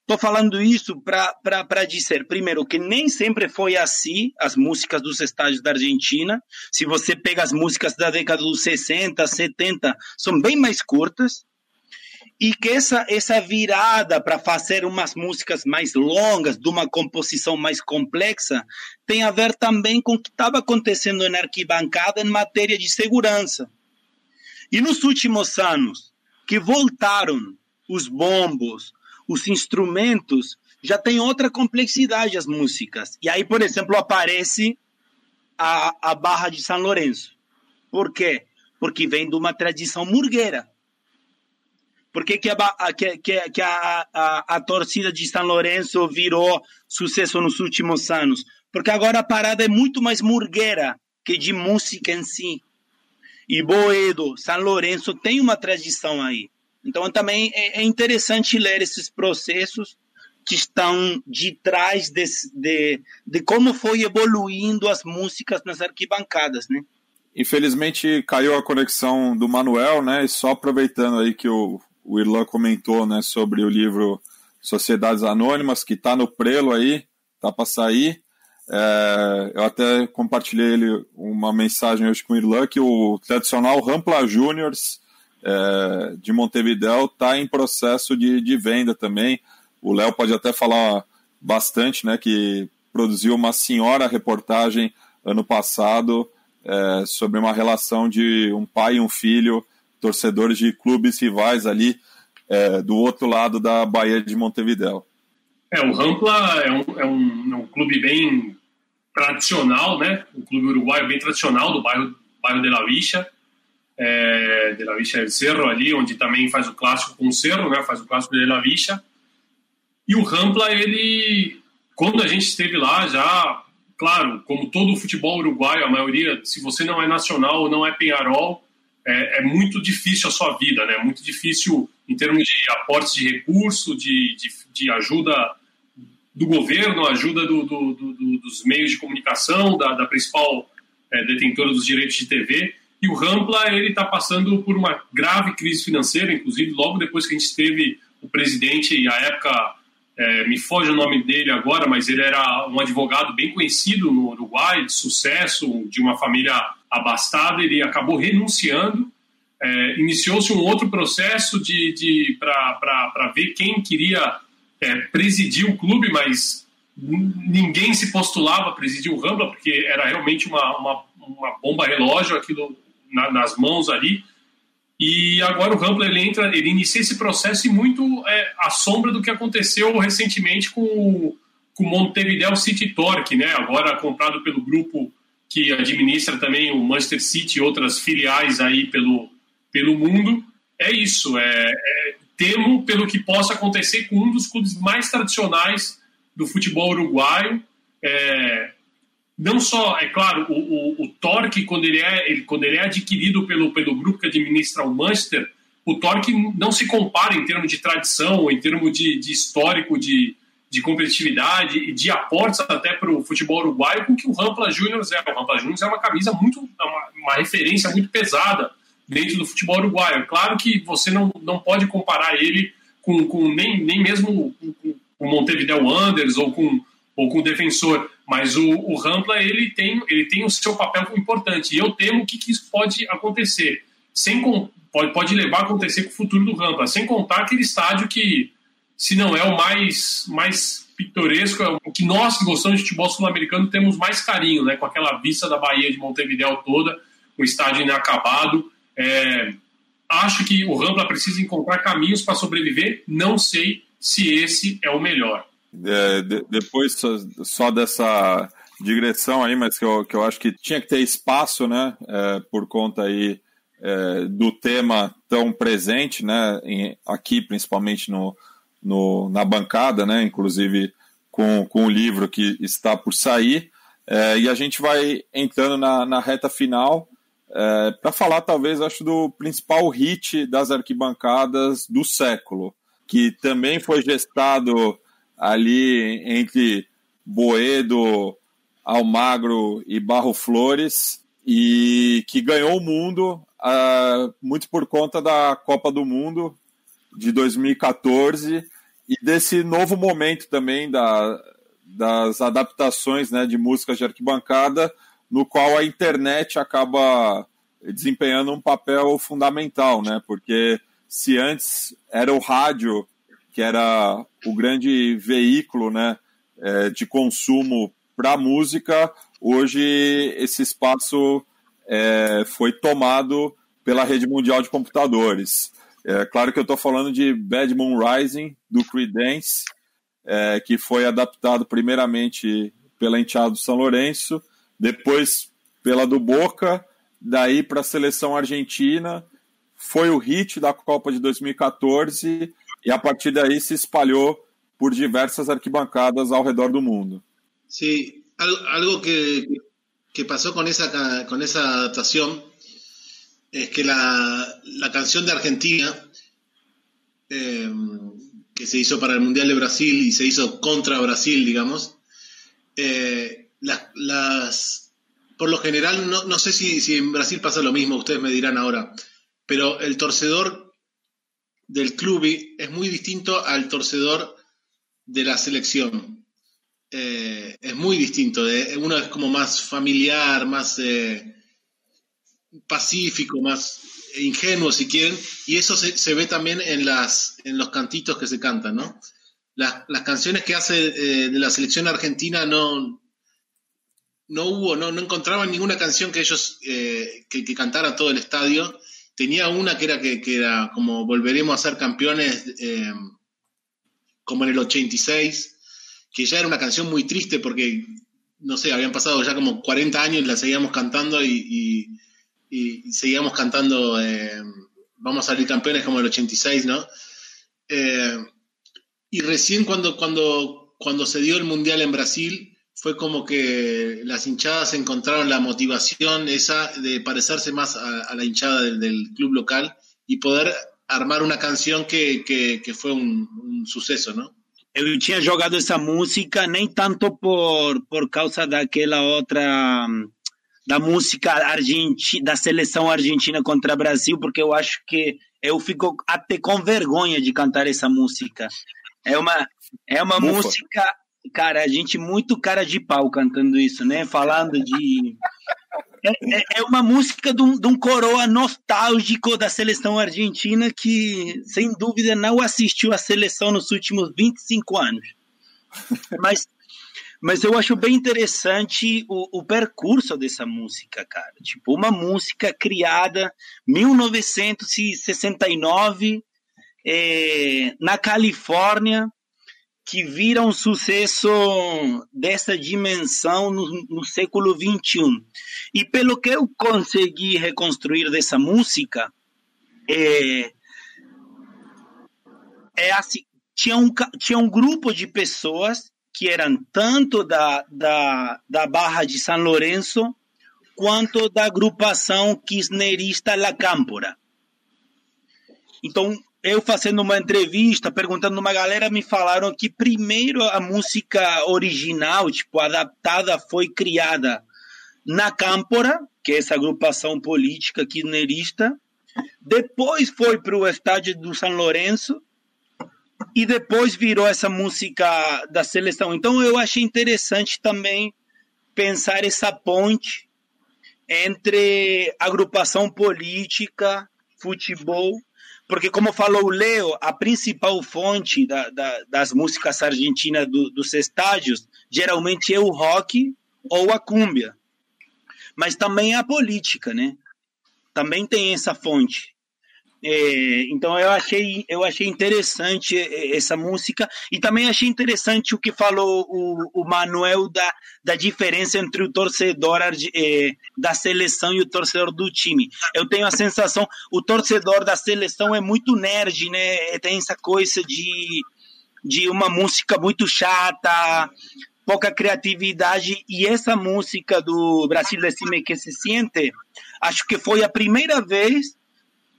Estou falando isso para dizer, primeiro, que nem sempre foi assim as músicas dos estádios da Argentina. Se você pega as músicas da década dos 60, 70, são bem mais curtas. E que essa, essa virada para fazer umas músicas mais longas, de uma composição mais complexa, tem a ver também com o que estava acontecendo na arquibancada em matéria de segurança. E nos últimos anos, que voltaram os bombos, os instrumentos, já tem outra complexidade as músicas. E aí, por exemplo, aparece a, a Barra de São Lourenço. Por quê? Porque vem de uma tradição murgueira. Por que, que, a, que, que a, a, a torcida de São Lourenço virou sucesso nos últimos anos? Porque agora a parada é muito mais murgueira que de música em si. E Boedo, São Lourenço tem uma tradição aí. Então também é, é interessante ler esses processos que estão de trás desse, de, de como foi evoluindo as músicas nas arquibancadas, né? Infelizmente caiu a conexão do Manuel, né? E só aproveitando aí que o, o Irlan comentou, né, sobre o livro Sociedades Anônimas, que está no prelo aí, tá para sair. É, eu até compartilhei ele uma mensagem hoje com o Irlan que o tradicional Rampla Juniors é, de Montevideo está em processo de, de venda também. O Léo pode até falar bastante, né? Que produziu uma senhora reportagem ano passado é, sobre uma relação de um pai e um filho, torcedores de clubes rivais ali é, do outro lado da Baía de Montevideo. É, o Rampla é um, é um, é um clube bem tradicional, né? Um clube uruguaio bem tradicional do bairro, bairro de La Vicha, é, de La Vicha del Cerro ali, onde também faz o clássico com o Cerro, né? Faz o clássico de La Vicha. E o Rampla, ele, quando a gente esteve lá, já, claro, como todo o futebol uruguaio, a maioria, se você não é nacional ou não é Penharol, é, é muito difícil a sua vida, né? Muito difícil em termos de aportes de recurso, de, de, de ajuda do governo, ajuda do, do, do, dos meios de comunicação, da, da principal é, detentora dos direitos de TV. E o Rampla ele está passando por uma grave crise financeira, inclusive logo depois que a gente teve o presidente, e à época é, me foge o nome dele agora, mas ele era um advogado bem conhecido no Uruguai, de sucesso, de uma família abastada. Ele acabou renunciando. É, Iniciou-se um outro processo de, de para ver quem queria é, presidir o clube, mas ninguém se postulava a presidir o Rambla, porque era realmente uma, uma, uma bomba relógio aquilo na, nas mãos ali. E agora o Rampla ele entra, ele inicia esse processo e muito é, à sombra do que aconteceu recentemente com o, com o Montevideo City Torque, né? Agora comprado pelo grupo que administra também o Manchester City e outras filiais aí pelo, pelo mundo. É isso, é, é temo pelo que possa acontecer com um dos clubes mais tradicionais do futebol uruguaio. É, não só, é claro, o, o, o Torque, quando ele, é, ele, quando ele é adquirido pelo, pelo grupo que administra o Manchester, o Torque não se compara em termos de tradição, em termos de, de histórico, de, de competitividade e de aportes até para o futebol uruguaio com que o Rampla Juniors é. O Rampla Juniors é uma camisa muito, uma, uma referência muito pesada dentro do futebol uruguaio. Claro que você não, não pode comparar ele com, com nem, nem mesmo com, com o Montevideo Wanderers ou com, ou com o Defensor, mas o, o Rampla ele tem, ele tem o seu papel importante. E eu temo que, que isso pode acontecer. Sem, pode, pode levar a acontecer com o futuro do Rampla, sem contar aquele estádio que, se não é o mais, mais pitoresco, é o que nós que gostamos de futebol sul-americano temos mais carinho, né? com aquela vista da Bahia de Montevideo toda, o estádio inacabado. É, acho que o Rampla precisa encontrar caminhos para sobreviver, não sei se esse é o melhor. É, de, depois só, só, dessa digressão aí, mas que eu, que eu acho que tinha que ter espaço, né, é, por conta aí é, do tema tão presente, né, em, aqui principalmente no, no, na bancada, né, inclusive com, com o livro que está por sair, é, e a gente vai entrando na, na reta final é, para falar talvez acho do principal hit das arquibancadas do século, que também foi gestado ali entre Boedo, Almagro e Barro Flores, e que ganhou o mundo uh, muito por conta da Copa do Mundo de 2014 e desse novo momento também da, das adaptações né, de músicas de arquibancada, no qual a internet acaba desempenhando um papel fundamental, né? Porque se antes era o rádio que era o grande veículo né, é, de consumo para música, hoje esse espaço é, foi tomado pela rede mundial de computadores. É claro que eu estou falando de Bad Moon Rising, do Creedence, é, que foi adaptado primeiramente pela Enteado São Lourenço, depois pela do Boca, daí para a seleção argentina, foi o hit da Copa de 2014 e a partir daí se espalhou por diversas arquibancadas ao redor do mundo. Sí, algo que, que pasó con esa, con esa adaptación es que la, la canción de Argentina, eh, que se hizo para el Mundial de Brasil y se hizo contra Brasil, digamos, eh, las, las, por lo general, no, no sé si, si en Brasil pasa lo mismo, ustedes me dirán ahora, pero el torcedor del club es muy distinto al torcedor de la selección. Eh, es muy distinto. Eh, uno es como más familiar, más eh, pacífico, más ingenuo, si quieren. Y eso se, ve también en, las, en los cantitos que se cantan, ¿no? Las, canciones que hace de la selección argentina no, no hubo, no, no encontraban ninguna canción que ellos que, que, cantara todo el estadio tenía una que era que, era como volveremos a ser campeones eh, como en el 86, que ya era una canción muy triste porque, no sé, habían pasado ya como 40 años y la seguíamos cantando y, seguíamos cantando eh, vamos a salir campeones como el 86, ¿no? Eh, y recién cuando, cuando, cuando se dio el Mundial en Brasil, fue como que las hinchadas encontraron la motivación esa de parecerse más a, a la hinchada del, del, club local y poder armar uma canção que, que, que foi um, um, sucesso, não? Eu tinha jogado essa música nem tanto por, por causa daquela outra da música argentina, da seleção argentina contra o Brasil, porque eu acho que eu fico até com vergonha de cantar essa música. É uma, é uma Ufa. música, cara, a gente muito cara de pau cantando isso, né? Falando de. É, é- é uma música de um, de um coroa nostálgico da seleção argentina que, sem dúvida, não assistiu à seleção nos últimos 25 anos. Mas, mas eu acho bem interessante o, o percurso dessa música, cara. Tipo, uma música criada em 1969 eh, na Califórnia, que vira um sucesso dessa dimensão no, no século XXI. E pelo que eu consegui reconstruir dessa música, é, é assim, tinha um, tinha um grupo de pessoas que eram tanto da, da, da Barra de São Lourenço quanto da agrupação kirchnerista La Câmpora. Então, eu fazendo uma entrevista, perguntando uma galera, me falaram que primeiro a música original, tipo, adaptada, foi criada na Câmpora, que é essa agrupação política kirchnerista, depois foi para o estádio do São Lourenço, e depois virou essa música da seleção. Então eu achei interessante também pensar essa ponte entre agrupação política, futebol, porque como falou o Leo, a principal fonte da, da, das músicas argentinas do, dos estádios geralmente é o rock ou a cúmbia, mas também a política, né? Também tem essa fonte. É, então eu achei eu achei interessante essa música e também achei interessante o que falou o, o Manuel da, da diferença entre o torcedor eh, da seleção e o torcedor do time. Eu tenho a sensação o torcedor da seleção é muito nerd, né? Tem essa coisa de de uma música muito chata, pouca criatividade e essa música do Brasil Decime que se siente, acho que foi a primeira vez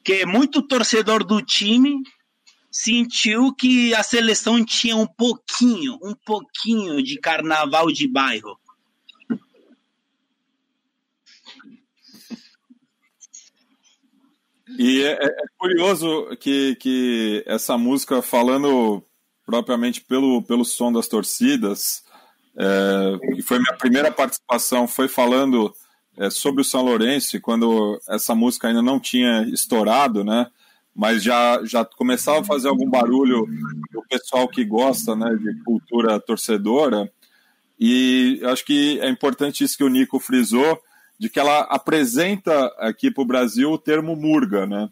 que muito torcedor do time sentiu que a seleção tinha um pouquinho, um pouquinho de carnaval de bairro. E é, é curioso que, que essa música, falando propriamente pelo, pelo som das torcidas, é, que foi minha primeira participação, foi falando é, sobre o São Lourenço, quando essa música ainda não tinha estourado, né? Mas já, já começava a fazer algum barulho o pessoal que gosta né, de cultura torcedora. E acho que é importante isso que o Nico frisou, de que ela apresenta aqui para o Brasil o termo murga, né?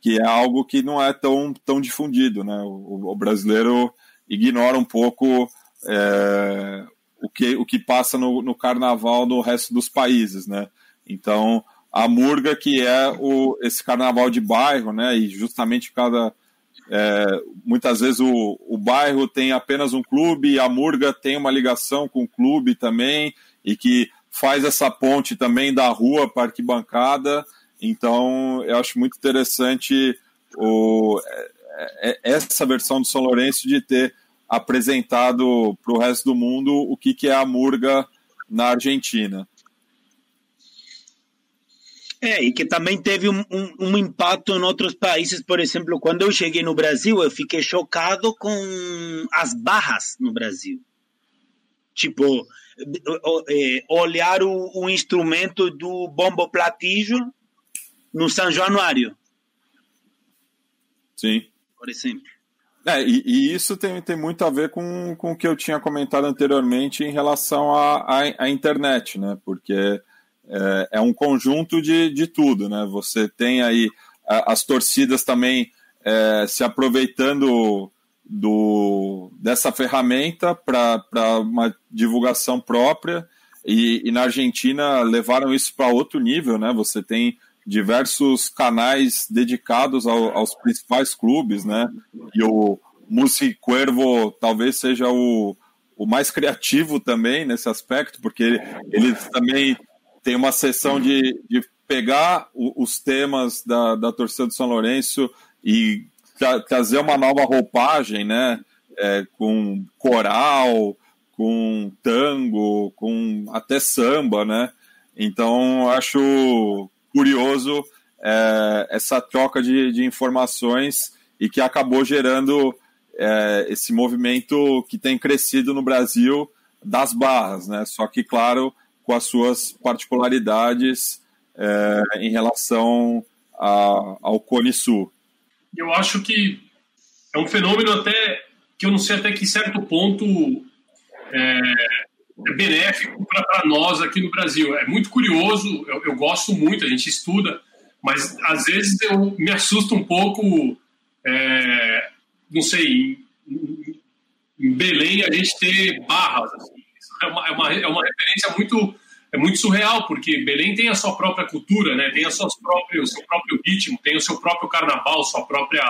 Que é algo que não é tão, tão difundido, né? O, o brasileiro ignora um pouco é, o, que, o que passa no, no carnaval no resto dos países, né? Então, a murga que é o, esse carnaval de bairro, né? E justamente cada é, muitas vezes o, o bairro tem apenas um clube e a Murga tem uma ligação com o clube também e que faz essa ponte também da rua para arquibancada. Então, eu acho muito interessante o, é, é, essa versão do São Lourenço de ter apresentado para o resto do mundo o que, que é a Murga na Argentina. É, e que também teve um, um, um impacto em outros países. Por exemplo, quando eu cheguei no Brasil, eu fiquei chocado com as barras no Brasil. Tipo, é, olhar o, o instrumento do bombo platillo no São Januário, Sim. por exemplo. É, e, e isso tem, tem muito a ver com, com o que eu tinha comentado anteriormente em relação à internet, né? Porque é, é um conjunto de, de tudo, né? Você tem aí as torcidas também é, se aproveitando do, dessa ferramenta para uma divulgação própria e, e na Argentina levaram isso para outro nível, né? Você tem diversos canais dedicados ao- aos principais clubes, né? E o Musi Cuervo talvez seja o, o mais criativo também nesse aspecto, porque eles também têm uma sessão de, de pegar o- os temas da, da torcida do São Lourenço e tra- trazer uma nova roupagem, né? É, com coral, com tango, com até samba, né? Então, acho curioso é, essa troca de, de, informações e que acabou gerando é, esse movimento que tem crescido no Brasil das barras, né? Só que, claro, com as suas particularidades é, em relação a, ao Cone Sul. Eu acho que é um fenômeno até que eu não sei até que certo ponto é, benéfico para nós aqui no Brasil. É muito curioso, eu, eu, gosto muito, a gente estuda, mas às vezes eu me assusto um pouco, é, não sei, em, em, Belém a gente ter barras. Assim. É, uma, é, uma, é uma referência muito é muito surreal, porque Belém tem a sua própria cultura, né? tem a suas próprias, o seu próprio ritmo, tem o seu próprio carnaval, sua própria,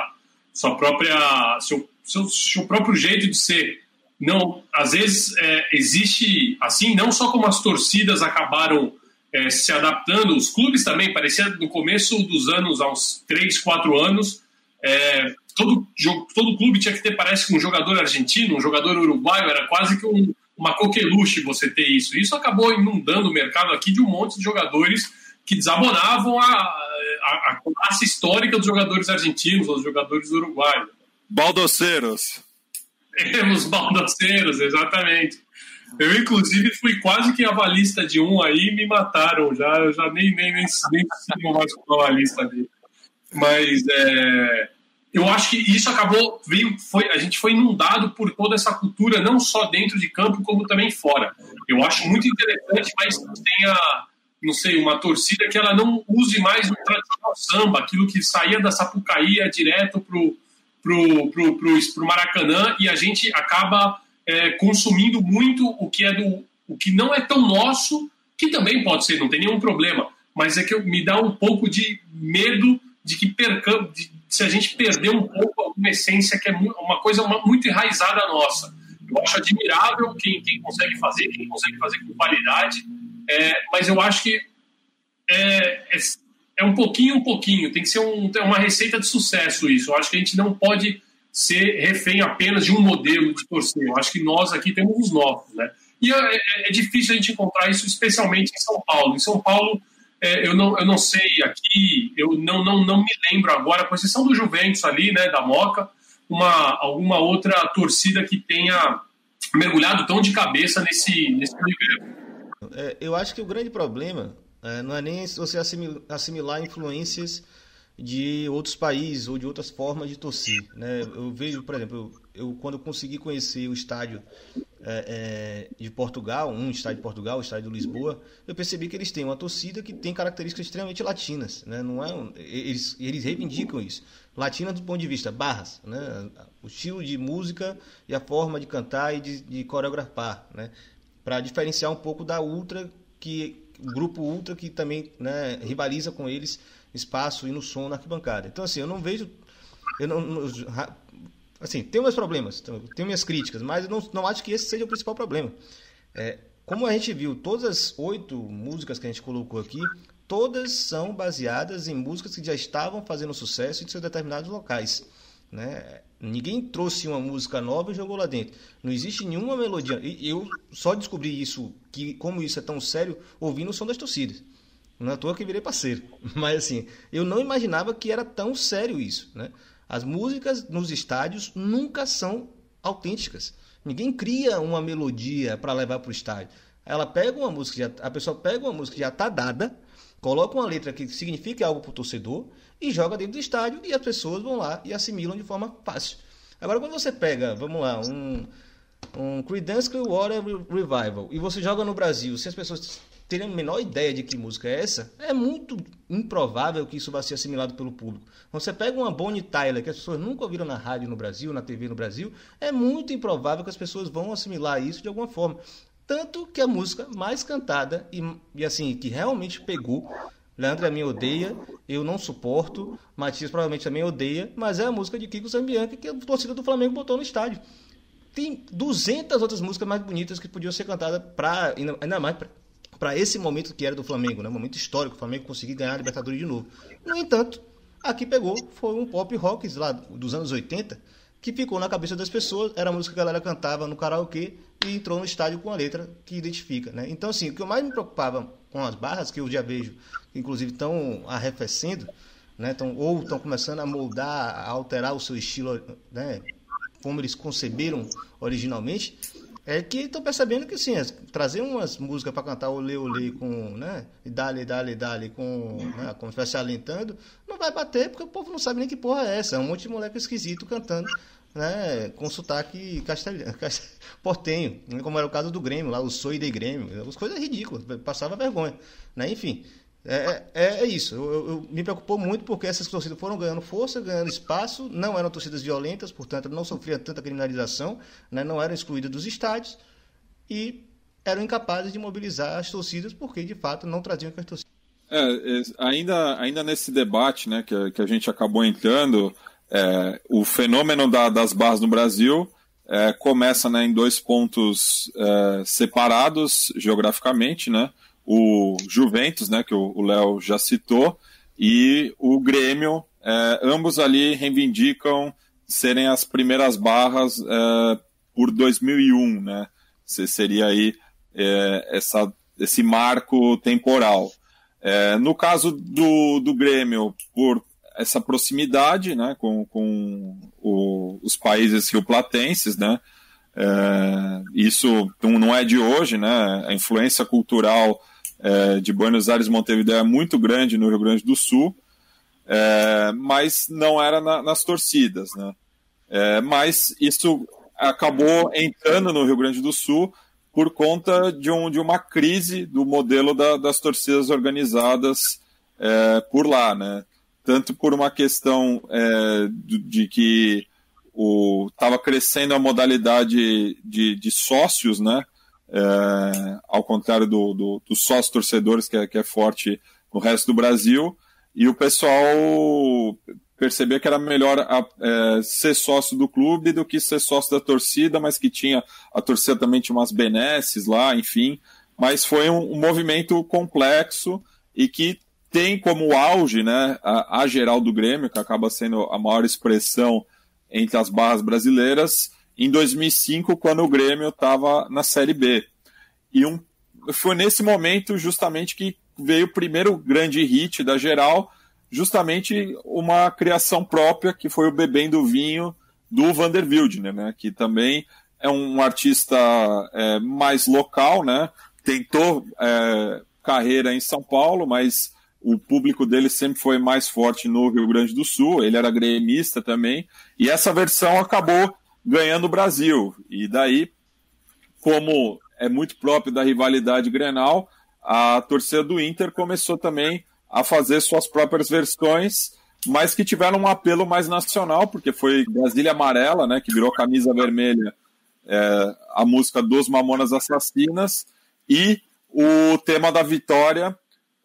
sua própria, seu, seu, seu próprio jeito de ser. Não, às vezes é, existe assim, não só como as torcidas acabaram é, se adaptando, os clubes também, parecia no começo dos anos, há uns 3, 4 anos, é, todo, todo clube tinha que ter, parece que um jogador argentino, um jogador uruguaio, era quase que um, uma coqueluche você ter isso. Isso acabou inundando o mercado aqui de um monte de jogadores que desabonavam a, a, a classe histórica dos jogadores argentinos, dos jogadores uruguaios. Baldoceiros. Os baldoceiros, exatamente. Eu, inclusive, fui quase que avalista de um aí e me mataram já. Eu já nem, nem, nem, nem sigo mais como avalista dele. Mas é, eu acho que isso acabou veio foi a gente foi inundado por toda essa cultura não só dentro de campo como também fora eu acho muito interessante mas tenha não sei uma torcida que ela não use mais o tradicional samba aquilo que saía da Sapucaí direto pro pro, pro, pro, pro Maracanã e a gente acaba é, consumindo muito o que é do o que não é tão nosso que também pode ser não tem nenhum problema mas é que me dá um pouco de medo de que percamos, de, se a gente perder um pouco alguma essência que é uma coisa muito enraizada nossa. Eu acho admirável quem, quem consegue fazer, quem consegue fazer com qualidade, é, mas eu acho que é, é, é, um pouquinho, um pouquinho, tem que ser um, uma receita de sucesso isso. Eu acho que a gente não pode ser refém apenas de um modelo de torcer. Eu acho que nós aqui temos os nossos, né? E é, é, é difícil a gente encontrar isso, especialmente em São Paulo. Em São Paulo, é, eu, não, eu não sei aqui, eu não, não, não me lembro agora, com exceção do Juventus ali, né, da Moca, uma, alguma outra torcida que tenha mergulhado tão de cabeça nesse, nesse universo. É, eu acho que o grande problema é, não é nem você assimilar, influências de outros países ou de outras formas de torcer. Né? Eu vejo, por exemplo, eu, eu quando eu consegui conhecer o estádio é, é, de Portugal, um estádio de Portugal, o estádio de Lisboa, eu percebi que eles têm uma torcida que tem características extremamente latinas. Né? Não é um, eles, eles reivindicam isso. Latina do ponto de vista barras, né? o estilo de música e a forma de cantar e de, de coreografar, né? para diferenciar um pouco da Ultra, que o grupo Ultra que também né, rivaliza com eles espaço e no som na arquibancada. Então, assim, eu não vejo. Eu não, assim, tem meus problemas, tenho minhas críticas, mas eu não, não acho que esse seja o principal problema. É, como a gente viu, todas as oito músicas que a gente colocou aqui, todas são baseadas em músicas que já estavam fazendo sucesso em seus determinados locais. Né? Ninguém trouxe uma música nova e jogou lá dentro. Não existe nenhuma melodia. E eu só descobri isso, que como isso é tão sério, ouvindo o som das torcidas. Não é à toa que virei parceiro. Mas assim, eu não imaginava que era tão sério isso. Né? As músicas nos estádios nunca são autênticas. Ninguém cria uma melodia para levar para o estádio. Ela pega uma música, já, a pessoa pega uma música que já está dada, coloca uma letra que significa algo para o torcedor e joga dentro do estádio e as pessoas vão lá e assimilam de forma fácil. Agora, quando você pega, vamos lá, um, um Creedence Clearwater Revival e você joga no Brasil, se as pessoas terem a menor ideia de que música é essa, é muito improvável que isso vá ser assimilado pelo público. Você pega uma Bonnie Tyler, que as pessoas nunca ouviram na rádio no Brasil, na TV no Brasil, é muito improvável que as pessoas vão assimilar isso de alguma forma. Tanto que a música mais cantada e, e assim, que realmente pegou, Leandro a mim odeia, eu não suporto, Matias provavelmente também odeia, mas é a música de Kiko Zambianchi que a torcida do Flamengo botou no estádio. Tem 200 outras músicas mais bonitas que podiam ser cantadas para ainda mais para esse momento que era do Flamengo, né? Um momento histórico, o Flamengo conseguir ganhar a Libertadores de novo. No entanto, aqui pegou, foi um pop rock lá dos anos 80, que ficou na cabeça das pessoas, era a música que a galera cantava no karaokê e entrou no estádio com a letra que identifica, né? Então, assim, o que eu mais me preocupava com as barras, que eu já vejo, inclusive estão arrefecendo, né? Tão, ou estão começando a moldar, a alterar o seu estilo, né? Como eles conceberam originalmente, é que estão percebendo que assim, trazer umas músicas para cantar olê olê com, né, e dale dale dale com, né, como se estivesse alentando, não vai bater porque o povo não sabe nem que porra é essa, é um monte de moleque esquisito cantando, né, com sotaque castelhano, portenho, né, como era o caso do Grêmio, lá o Soi de Grêmio, as coisas ridículas, passava vergonha, né, enfim. É, é, é isso. Eu, eu, me preocupou muito porque essas torcidas foram ganhando força, ganhando espaço, não eram torcidas violentas, portanto não sofriam tanta criminalização, né, não eram excluídas dos estádios e eram incapazes de mobilizar as torcidas porque de fato não traziam as torcidas. É, ainda, ainda nesse debate né, que, que a gente acabou entrando, é, o fenômeno da, das barras no Brasil é, começa né, em dois pontos é, separados geograficamente, né? o Juventus, né, que o Léo já citou, e o Grêmio, é, ambos ali reivindicam serem as primeiras barras é, por 2001, né? Seria aí é, essa, esse marco temporal. No caso do, do Grêmio, por essa proximidade né, com, com o, os países rioplatenses, né? É, isso não é de hoje, né? A influência cultural é, de Buenos Aires Montevideo é muito grande no Rio Grande do Sul, é, mas não era na, nas torcidas, né? É, mas isso acabou entrando no Rio Grande do Sul por conta de, um, de uma crise do modelo da, das torcidas organizadas é, por lá, né? Tanto por uma questão é, de, que estava crescendo a modalidade de, de sócios, né? é, ao contrário do, do, do sócio torcedores, que é, que é forte no resto do Brasil, e o pessoal percebia que era melhor a, é, ser sócio do clube do que ser sócio da torcida, mas que tinha a torcida também tinha umas benesses lá, enfim. Mas foi um, um movimento complexo e que tem como auge né, a, a, geral do Grêmio, que acaba sendo a maior expressão entre as barras brasileiras, em 2005, quando o Grêmio estava na Série B. E um, foi nesse momento justamente que veio o primeiro grande hit da geral, justamente uma criação própria, que foi o Bebendo Vinho do Vander Wildner, né, que também é um artista é, mais local, né, tentou é, carreira em São Paulo, mas o público dele sempre foi mais forte no Rio Grande do Sul, ele era gremista também, e essa versão acabou ganhando o Brasil. E daí, como é muito próprio da rivalidade Grenal, a torcida do Inter começou também a fazer suas próprias versões, mas que tiveram um apelo mais nacional, porque foi Brasília Amarela, né, que virou camisa vermelha, é, a música dos Mamonas Assassinas, e o tema da vitória,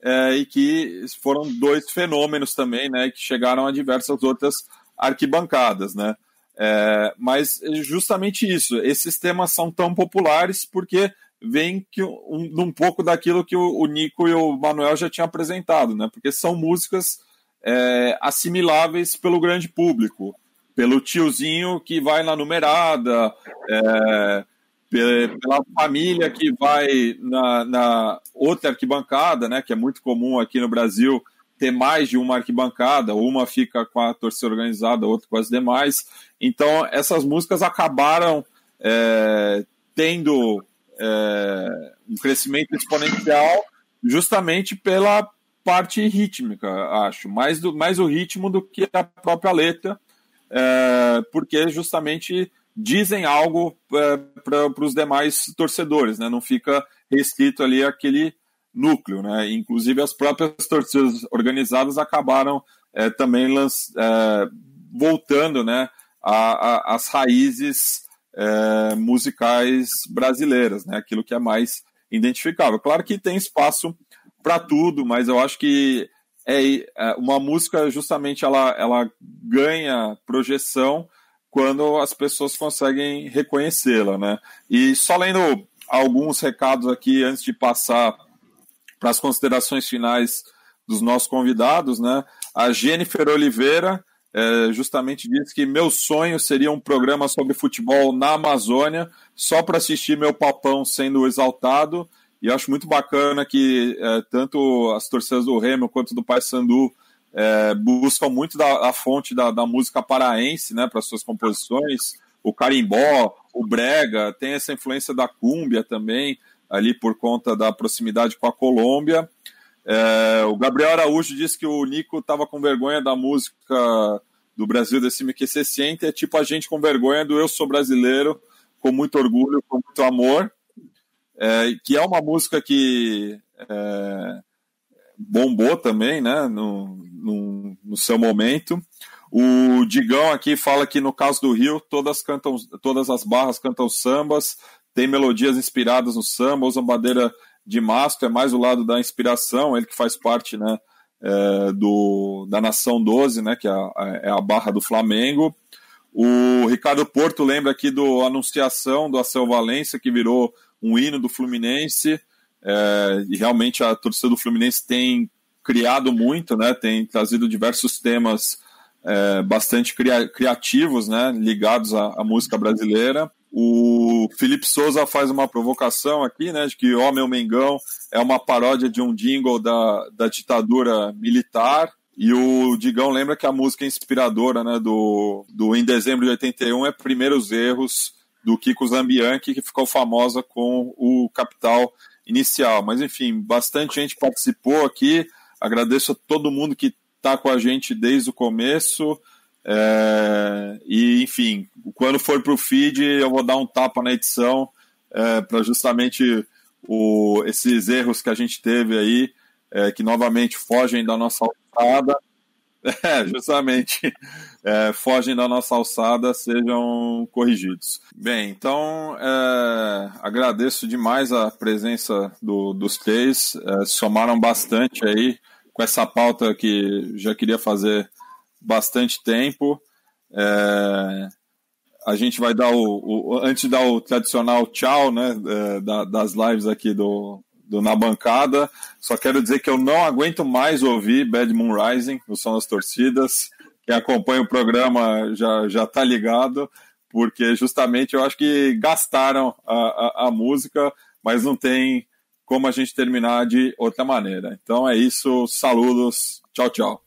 é, e que foram dois fenômenos também, né, que chegaram a diversas outras arquibancadas, né. É, mas justamente isso, esses temas são tão populares porque vem que um, um pouco daquilo que o, o, Nico e o Manuel já tinham apresentado, né? Porque são músicas é, assimiláveis pelo grande público, pelo tiozinho que vai na numerada, é, pela família que vai na, na outra arquibancada, né? Que é muito comum aqui no Brasil ter mais de uma arquibancada, uma fica com a torcida organizada, outra com as demais. Então, essas músicas acabaram é, tendo é, um crescimento exponencial justamente pela parte rítmica, acho, mais, do, mais o ritmo do que a própria letra, é, porque justamente dizem algo é, para os demais torcedores, né? não fica restrito ali aquele núcleo, né? Inclusive as próprias torcidas organizadas acabaram é, também é, voltando, né, às raízes é, musicais brasileiras, né? Aquilo que é mais identificável. Claro que tem espaço para tudo, mas eu acho que é, é uma música justamente ela, ela ganha projeção quando as pessoas conseguem reconhecê-la, né? E só lendo alguns recados aqui antes de passar para as considerações finais dos nossos convidados, né? A Jennifer Oliveira é, justamente disse que meu sonho seria um programa sobre futebol na Amazônia, só para assistir meu papão sendo exaltado. E acho muito bacana que é, tanto as torcidas do Remo quanto do Paysandu é, buscam muito da, fonte da, da música paraense né, para suas composições. O carimbó, o brega, tem essa influência da cúmbia também, ali por conta da proximidade com a Colômbia. É, o Gabriel Araújo disse que o Nico estava com vergonha da música do Brasil Decime que se sente, é tipo a gente com vergonha do Eu Sou Brasileiro, com muito orgulho, com muito amor, é, que é uma música que é, bombou também, né, no, no, no, seu momento. O Digão aqui fala que no caso do Rio, todas, cantam, todas as barras cantam sambas, tem melodias inspiradas no samba, usam bandeira de mastro, é mais o lado da inspiração, ele que faz parte né, é, do, da Nação 12, né, que é a, é a barra do Flamengo. O Ricardo Porto lembra aqui do Anunciação, do Acel Valência, que virou um hino do Fluminense, é, e realmente a torcida do Fluminense tem criado muito, né, tem trazido diversos temas é, bastante cria criativos, né, ligados à, à música brasileira. O Felipe Souza faz uma provocação aqui, né, de que Ó Meu Mengão é uma paródia de um jingle da, da ditadura militar. E o Digão lembra que a música inspiradora né, do, do Em Dezembro de 81 é Primeiros Erros, do Kiko Zambianchi, que ficou famosa com o Capital Inicial. Mas, enfim, bastante gente participou aqui. Agradeço a todo mundo que está com a gente desde o começo. É, e, enfim, quando for para o feed, eu vou dar um tapa na edição é, para justamente o, esses erros que a gente teve aí, é, que novamente fogem da nossa alçada, é, justamente, é, fogem da nossa alçada, sejam corrigidos. Bem, então é, agradeço demais a presença do, dos três, é, somaram bastante aí com essa pauta que já queria fazer bastante tempo. É, a gente vai dar o, o, antes de dar o tradicional tchau, né, é, da, das lives aqui do, do na bancada. Só quero dizer que eu não aguento mais ouvir Bad Moon Rising no som das torcidas. Quem acompanha o programa já já está ligado, porque justamente eu acho que gastaram a, a, a música, mas não tem como a gente terminar de outra maneira. Então é isso, saludos, tchau, tchau.